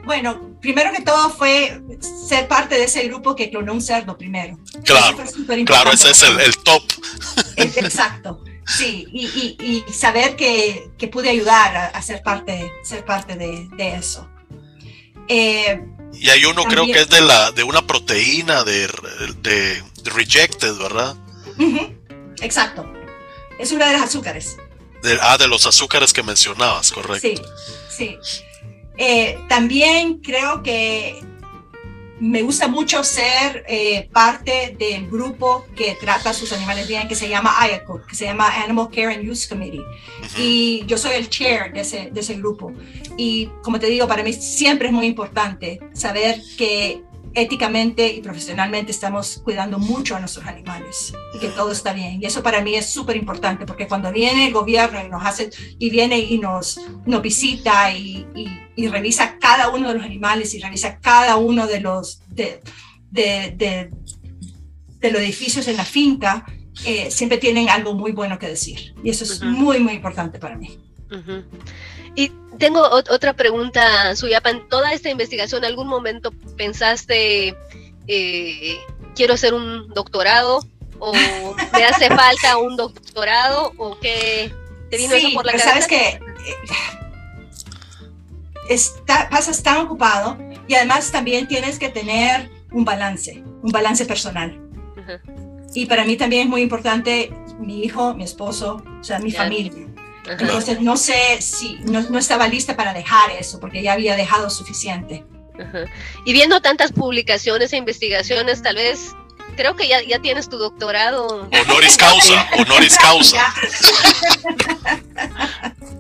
Bueno, primero que todo fue ser parte de ese grupo que clonó un cerdo primero. Claro, claro, ese es el, top. Exacto, sí, y, y, saber que, que, pude ayudar a, ser parte, ser parte de, de eso. Eh, y hay uno creo que es de, la, de una proteína de, de, rejected, ¿verdad? exacto, es una de las azúcares. ah, de los azúcares que mencionabas, correcto. Sí, Sí. Eh, también creo que me gusta mucho ser eh, parte del grupo que trata a sus animales bien, que se llama AYACO, que se llama Animal Care and Use Committee. Y yo soy el chair de ese, de ese grupo. Y como te digo, para mí siempre es muy importante saber que éticamente y profesionalmente estamos cuidando mucho a nuestros animales y que todo está bien. Y eso para mí es súper importante porque cuando viene el gobierno y nos hace y viene y nos, nos visita y, y, revisa cada uno de los animales y revisa cada uno de los de, de, de, de los edificios en la finca, eh, siempre tienen algo muy bueno que decir. Y eso es muy, muy importante para mí. Y tengo otra pregunta, Suyapa. En toda esta investigación, ¿en algún momento pensaste, eh, quiero hacer un doctorado? ¿O me hace falta un doctorado? ¿O qué te vino eso por la cabeza? Sabes que eh, pasas tan ocupado y además también tienes que tener un balance, un balance personal. Y para mí también es muy importante mi hijo, mi esposo, o sea, mi familia. Entonces no sé si no, estaba lista para dejar eso porque ya había dejado suficiente. Y viendo tantas publicaciones e investigaciones, tal vez creo que ya, ya tienes tu doctorado. Honoris causa, honoris causa.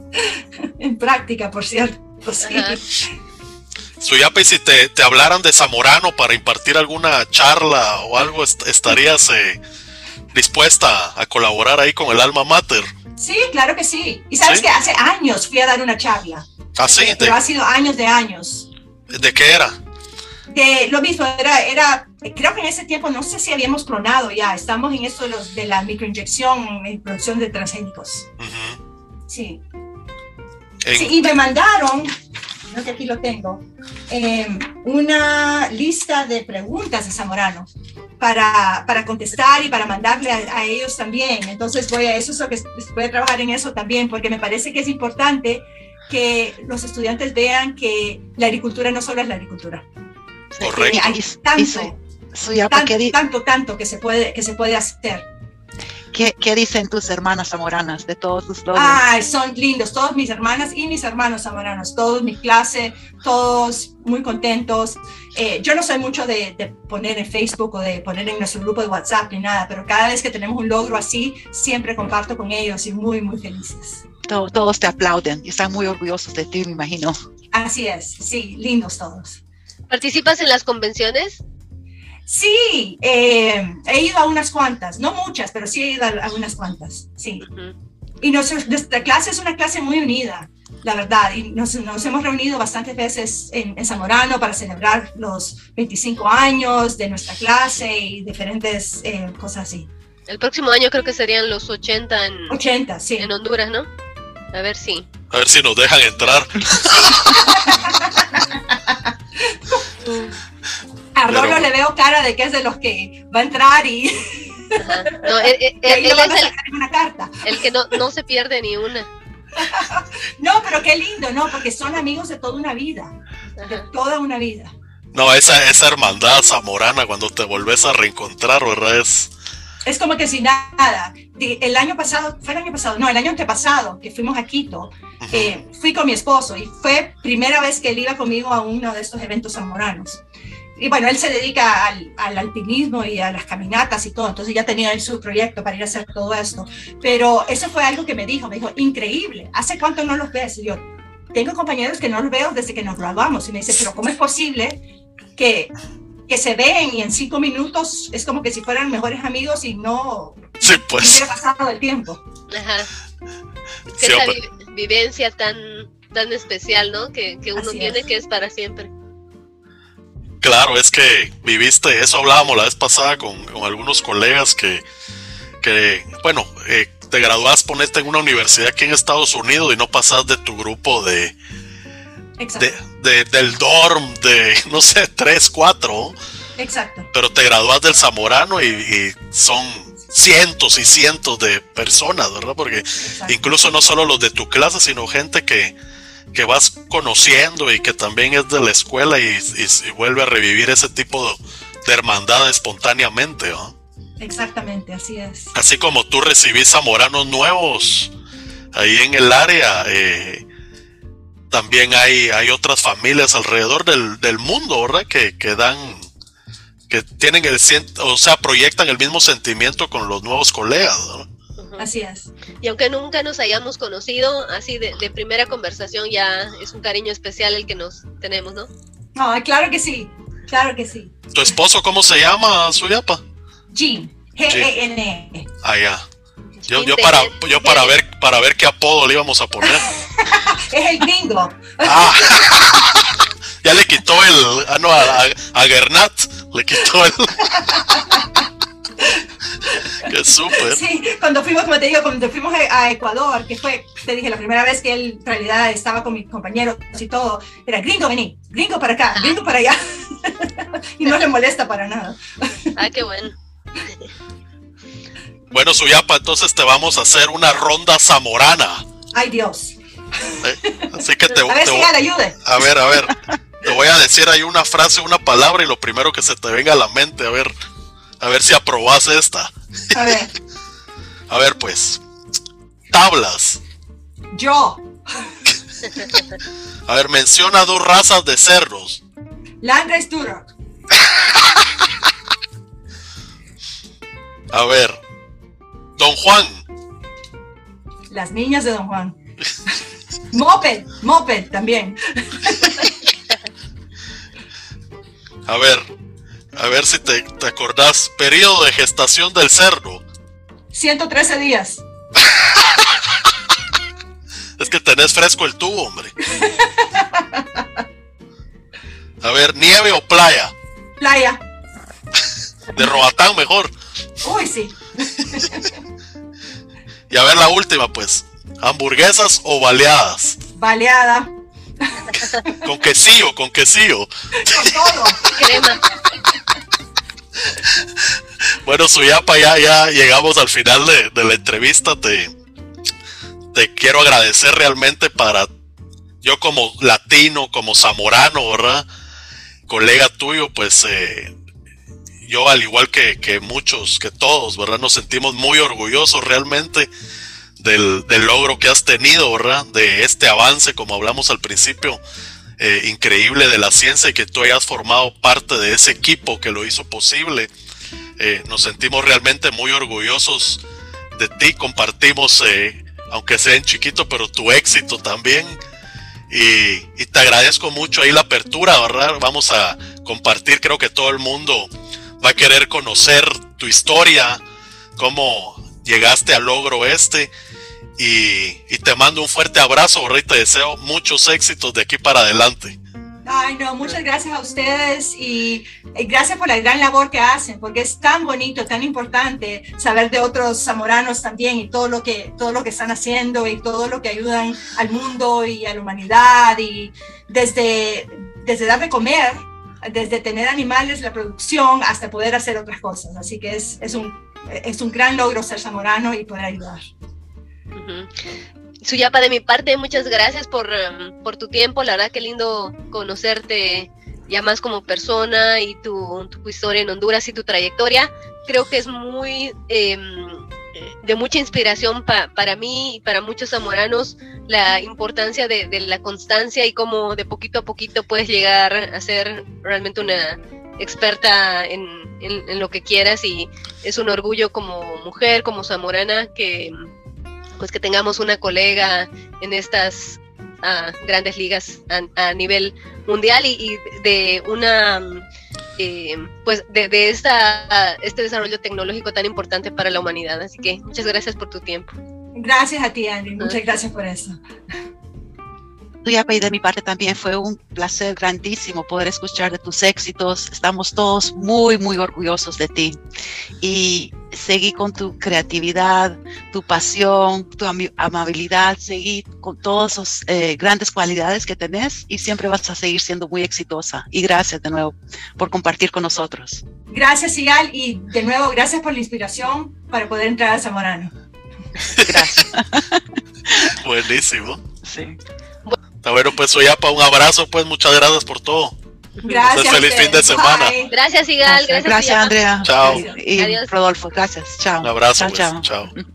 en práctica, por cierto. Y si te, te, hablaran de Zamorano para impartir alguna charla o algo, estarías eh, dispuesta a colaborar ahí con el alma mater. Sí, claro que sí. Y sabes que hace años fui a dar una charla. ¿Ah, sí? Pero ha sido años de años. ¿De qué era? De lo mismo, era, era, creo que en ese tiempo, no sé si habíamos clonado ya, estamos en esto de, los, de la microinyección en producción de transgénicos. sí. sí. Y me mandaron, creo que aquí lo tengo, em, una lista de preguntas de Zamorano para, para contestar y para mandarle a, ellos también. Entonces voy a eso es lo que voy a trabajar en eso también, porque me parece que es importante que los estudiantes vean que la agricultura no solo es la agricultura. Correcto. Hay tanto, tanto, tanto, tanto que se puede, que se puede hacer. ¿Qué, dicen tus hermanas zamoranas de todos tus logros? Ay, son lindos, todos mis hermanas y mis hermanos zamoranos, todos mi clase, todos muy contentos. Eh, yo no soy mucho de, poner en Facebook o de poner en nuestro grupo de WhatsApp ni nada, pero cada vez que tenemos un logro así, siempre comparto con ellos y muy, muy felices. todos te aplauden y están muy orgullosos de ti, me imagino. Así es, sí, lindos todos. ¿Participas en las convenciones? Sí, eh, he ido a unas cuantas, no muchas, pero sí he ido a, unas cuantas, sí. Y nuestra, clase es una clase muy unida. la verdad. Y nos, nos hemos reunido bastantes veces en, en, Zamorano para celebrar los 25 años de nuestra clase y diferentes eh, cosas así. El próximo año creo que serían los 80 en, 80, sí. en Honduras, ¿no? A ver si. A ver si nos dejan entrar. A Rolo Pero... le veo cara de que es de los que va a entrar y. No, él, él, él es el, una carta. el que no, no se pierde ni una. no, pero qué lindo, ¿no? Porque son amigos de toda una vida. De toda una vida. No, esa, esa hermandad zamorana cuando te volvés a reencontrar, ¿verdad? Es, es como que sin nada. El año pasado, fue el año pasado, no, el año antepasado, que fuimos a Quito, eh, fui con mi esposo y fue primera vez que él iba conmigo a uno de estos eventos zamoranos. Y bueno, él se dedica al, al, alpinismo y a las caminatas y todo, entonces ya tenía él su proyecto para ir a hacer todo esto. Pero eso fue algo que me dijo, me dijo, increíble, ¿hace cuánto no los ves? Y yo, tengo compañeros que no los veo desde que nos graduamos. Y me dice, pero ¿cómo es posible que que se ven y en cinco minutos es como que si fueran mejores amigos y no sí, pues. hubiera pasado el tiempo. Ajá. Sí, Esa vi vivencia tan, tan especial, ¿no? Que, que uno Así tiene es. que es para siempre. Claro, es que viviste, eso hablábamos la vez pasada con, con algunos colegas que, que bueno, eh, te gradúas, ponete en una universidad aquí en Estados Unidos y no pasas de tu grupo de, de, de, del dorm de, no sé, 3, 4. Exacto. Pero te gradúas del Zamorano y, y, son cientos y cientos de personas, ¿verdad? Porque Exacto. incluso no solo los de tu clase, sino gente que, que vas conociendo y que también es de la escuela y, y, y vuelve a revivir ese tipo de, hermandad espontáneamente, ¿no? Exactamente, así es. Así como tú recibís zamoranos nuevos ahí en el área, eh, también hay, hay otras familias alrededor del, del mundo, ¿verdad? Que, que, dan, que tienen el, o sea, proyectan el mismo sentimiento con los nuevos colegas, ¿no? Así es. Y aunque nunca nos hayamos conocido, así de, de, primera conversación ya es un cariño especial el que nos tenemos, ¿no? No, claro que sí, claro que sí. ¿Tu esposo cómo se llama, Suyapa? Jean, G-E-N-E. Ah, ya. Yo, yo, para, yo para ver para ver qué apodo le íbamos a poner. es el gringo. Ah, ya le quitó el. Ah, no, a Gernat le quitó el. Qué súper. Sí, cuando fuimos, como te digo, cuando fuimos a Ecuador, que fue, te dije, la primera vez que él en realidad estaba con mis compañeros y todo, era gringo, vení, gringo para acá, gringo para allá. y no le molesta para nada. Ah, qué bueno. Bueno, Suyapa, entonces te vamos a hacer una ronda zamorana. Ay, Dios. ¿Eh? Así que te, a ver, te si ya le ayude. A ver, a ver. Te voy a decir ahí una frase, una palabra y lo primero que se te venga a la mente, a ver, a ver si aprobas esta. A ver. a ver, pues. Tablas. Yo. a ver, menciona dos razas de cerdos. Landrace Turok. a ver, Don Juan. Las niñas de Don Juan. Moped, Moped también. A ver, a ver si te, te, acordás. Periodo de gestación del cerdo. 113 días. es que tenés fresco el tubo, hombre. A ver, nieve o playa. Playa. De Roatán mejor. Uy, sí. y a ver la última, pues. ¿Hamburguesas o baleadas? Baleada. Con quesillo, con quesillo. Con todo. Crema. Bueno, Suyapa, ya, ya llegamos al final de, de la entrevista. Te, te quiero agradecer realmente para yo como latino, como zamorano, ¿verdad? Colega tuyo, pues eh, yo al igual que, que, muchos, que todos, ¿verdad? Nos sentimos muy orgullosos realmente del, logro que has tenido, ¿verdad? De este avance, como hablamos al principio, eh, increíble de la ciencia y que tú hayas formado parte de ese equipo que lo hizo posible. Eh, nos sentimos realmente muy orgullosos de ti, compartimos, eh, aunque sea en chiquito, pero tu éxito también. Y, y, te agradezco mucho ahí la apertura, ¿verdad? Vamos a compartir, creo que todo el mundo va a querer conocer tu historia, cómo llegaste al logro este. Y, y te mando un fuerte abrazo, Rey, te deseo muchos éxitos de aquí para adelante. Ay, no, muchas gracias a ustedes y, gracias por la gran labor que hacen, porque es tan bonito, tan importante saber de otros zamoranos también y todo lo que, todo lo que están haciendo y todo lo que ayudan al mundo y a la humanidad y desde, desde dar de comer, desde tener animales, la producción, hasta poder hacer otras cosas. Así que es, es, un, es un gran logro ser zamorano y poder ayudar. Suyapa, de mi parte, muchas gracias por, em, por, tu tiempo. La verdad que lindo conocerte ya más como persona y tu, tu historia en Honduras y tu trayectoria. Creo que es muy em, de mucha inspiración para mí y para muchos zamoranos la importancia de, de, la constancia y cómo de poquito a poquito puedes llegar a ser realmente una experta en, en, en lo que quieras y es un orgullo como mujer, como zamorana que pues que tengamos una colega en estas uh, grandes ligas a, a, nivel mundial y, y de una eh, pues de, de esta, este desarrollo tecnológico tan importante para la humanidad. Así que muchas gracias por tu tiempo. Gracias a ti, Andy. Muchas gracias por eso. Y de mi parte también fue un placer grandísimo poder escuchar de tus éxitos. Estamos todos muy, muy orgullosos de ti. Y seguí con tu creatividad, tu pasión, tu am amabilidad, seguí con todas esas eh, grandes cualidades que tenés y siempre vas a seguir siendo muy exitosa. Y gracias de nuevo por compartir con nosotros. Gracias, Igal, y de nuevo gracias por la inspiración para poder entrar a Zamorano. Gracias. Buenísimo. Sí. Bueno, pues Soyapa, un abrazo, pues muchas gracias por todo. Gracias. feliz fin de semana. Bye. Gracias, Igal. Gracias, gracias Andrea. Chao. Y, y Rodolfo, gracias. Chao. Un abrazo. Chao, pues. chao. chao.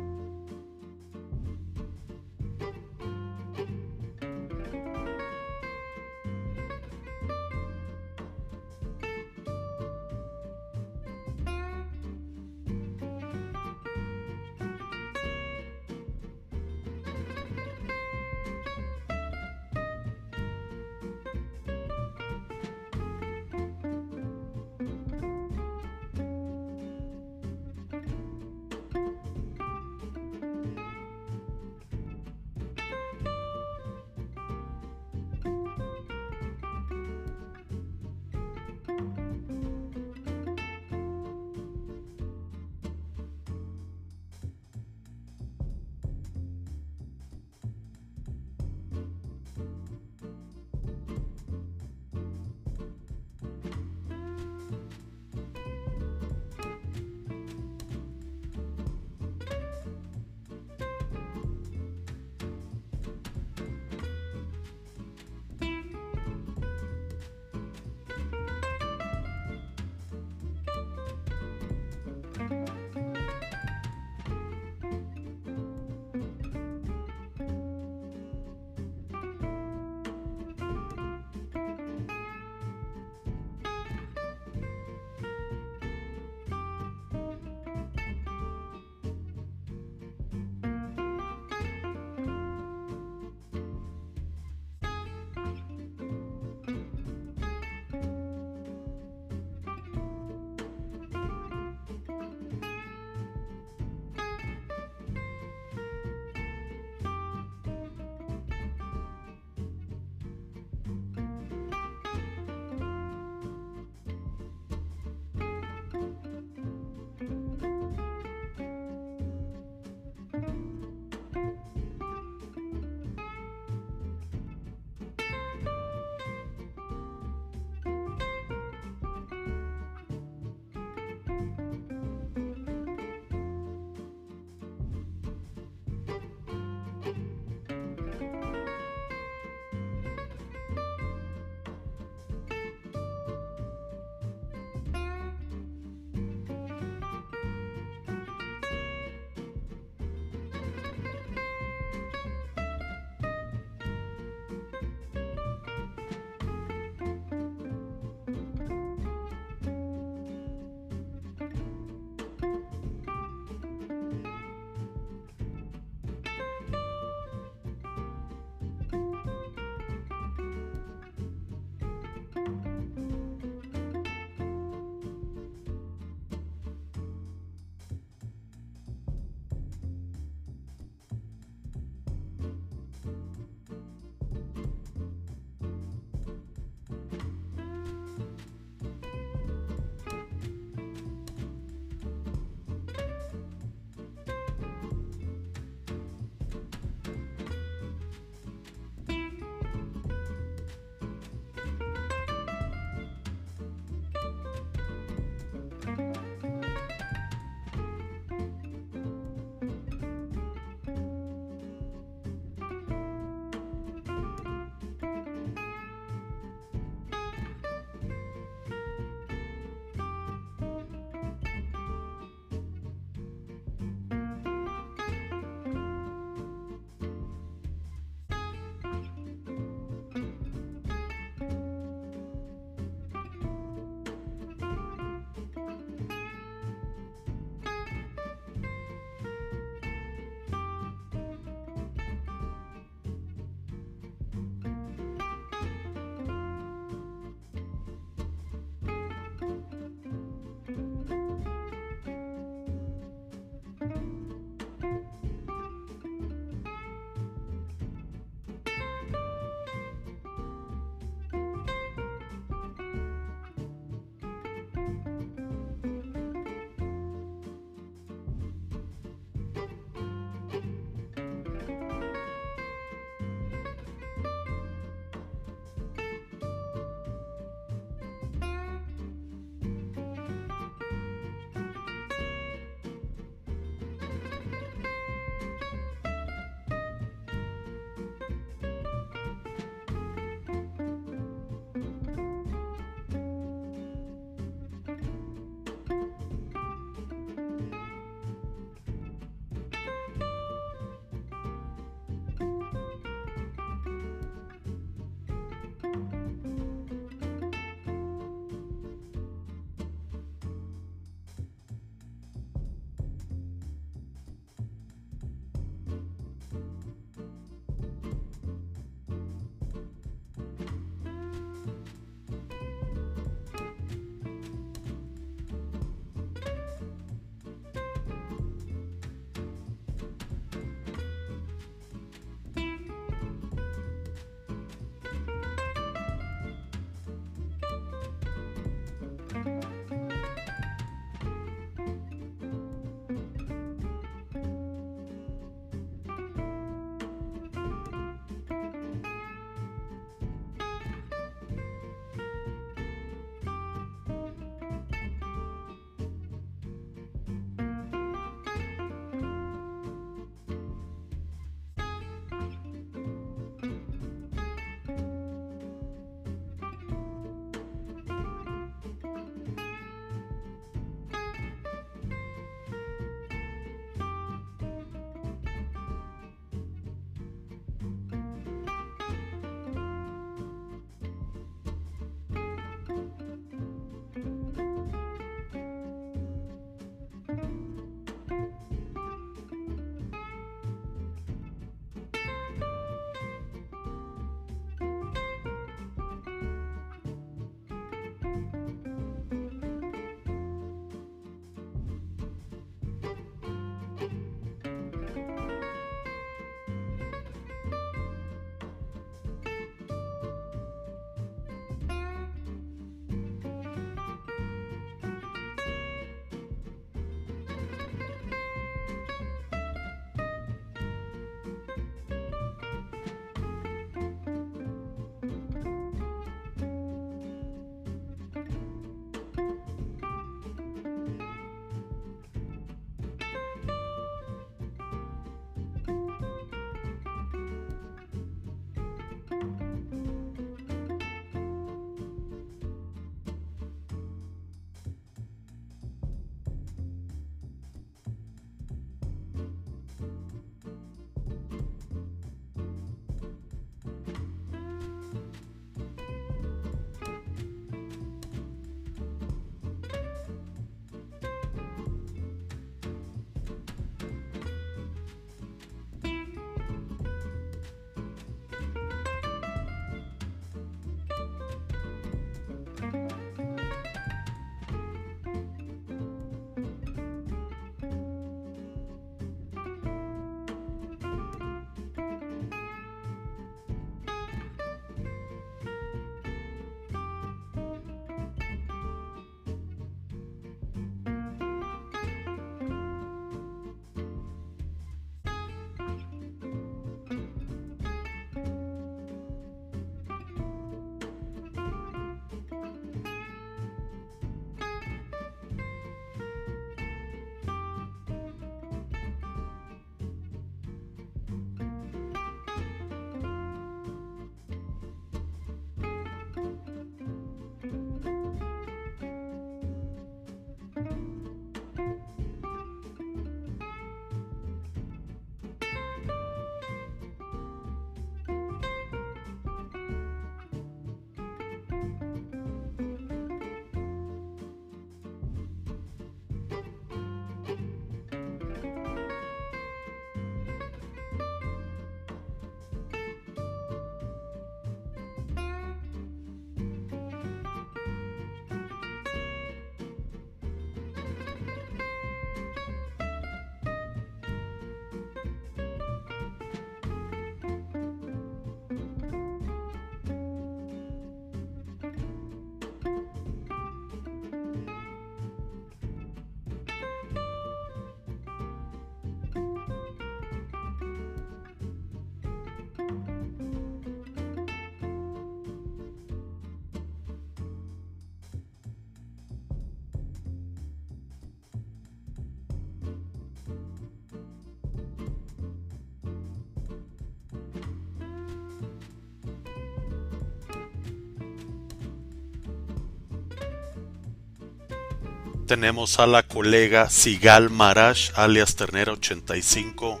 Tenemos a la colega Sigal Marash, alias Ternera 85,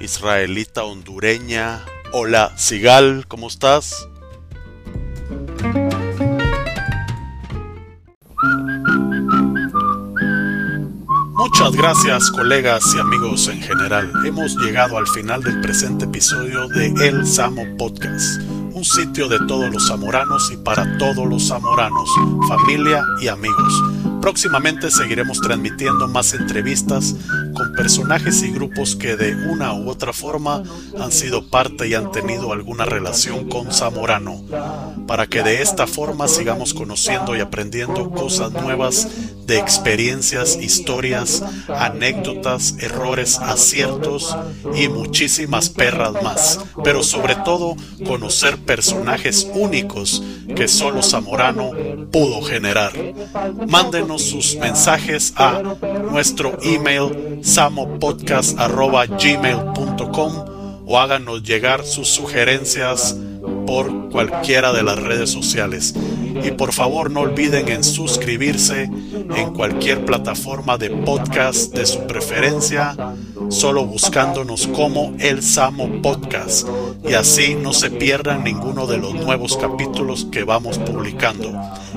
israelita hondureña. Hola, Sigal, ¿cómo estás? Muchas gracias colegas y amigos en general. Hemos llegado al final del presente episodio de El Samo Podcast, un sitio de todos los zamoranos y para todos los zamoranos, familia y amigos. Próximamente seguiremos transmitiendo más entrevistas con personajes y grupos que de una u otra forma han sido parte y han tenido alguna relación con Zamorano, para que de esta forma sigamos conociendo y aprendiendo cosas nuevas de experiencias, historias, anécdotas, errores, aciertos y muchísimas perras más, pero sobre todo conocer personajes únicos que solo Zamorano pudo generar. Mándenos sus mensajes a nuestro email samopodcast.gmail.com o háganos llegar sus sugerencias por cualquiera de las redes sociales. Y por favor no olviden en suscribirse en cualquier plataforma de podcast de su preferencia, solo buscándonos como El Samo Podcast. Y así no se pierdan ninguno de los nuevos capítulos que vamos publicando.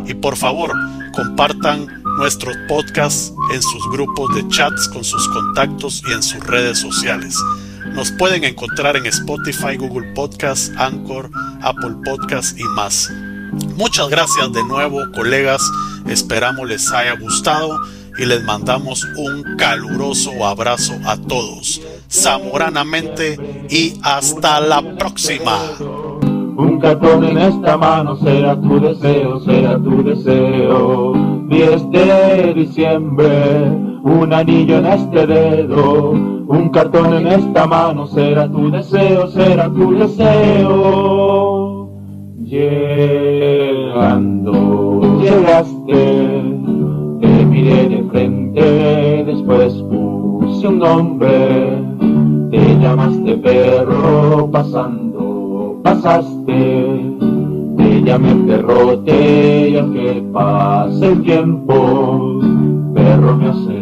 Y por favor, compartan nuestros podcasts en sus grupos de chats con sus contactos y en sus redes sociales. Nos pueden encontrar en Spotify, Google Podcasts, Anchor, Apple Podcasts y más. Muchas gracias de nuevo, colegas. Esperamos les haya gustado y les mandamos un caluroso abrazo a todos. Zamoranamente y hasta la próxima. Un cartón en esta mano será tu deseo, será tu deseo. 10 de diciembre, un anillo en este dedo. Un cartón en esta mano será tu deseo, será tu deseo. Llegando, llegaste, después puse un nombre. Te llamaste perro pasando pasaste, te llamé perrote y aunque pase el tiempo, perro me hace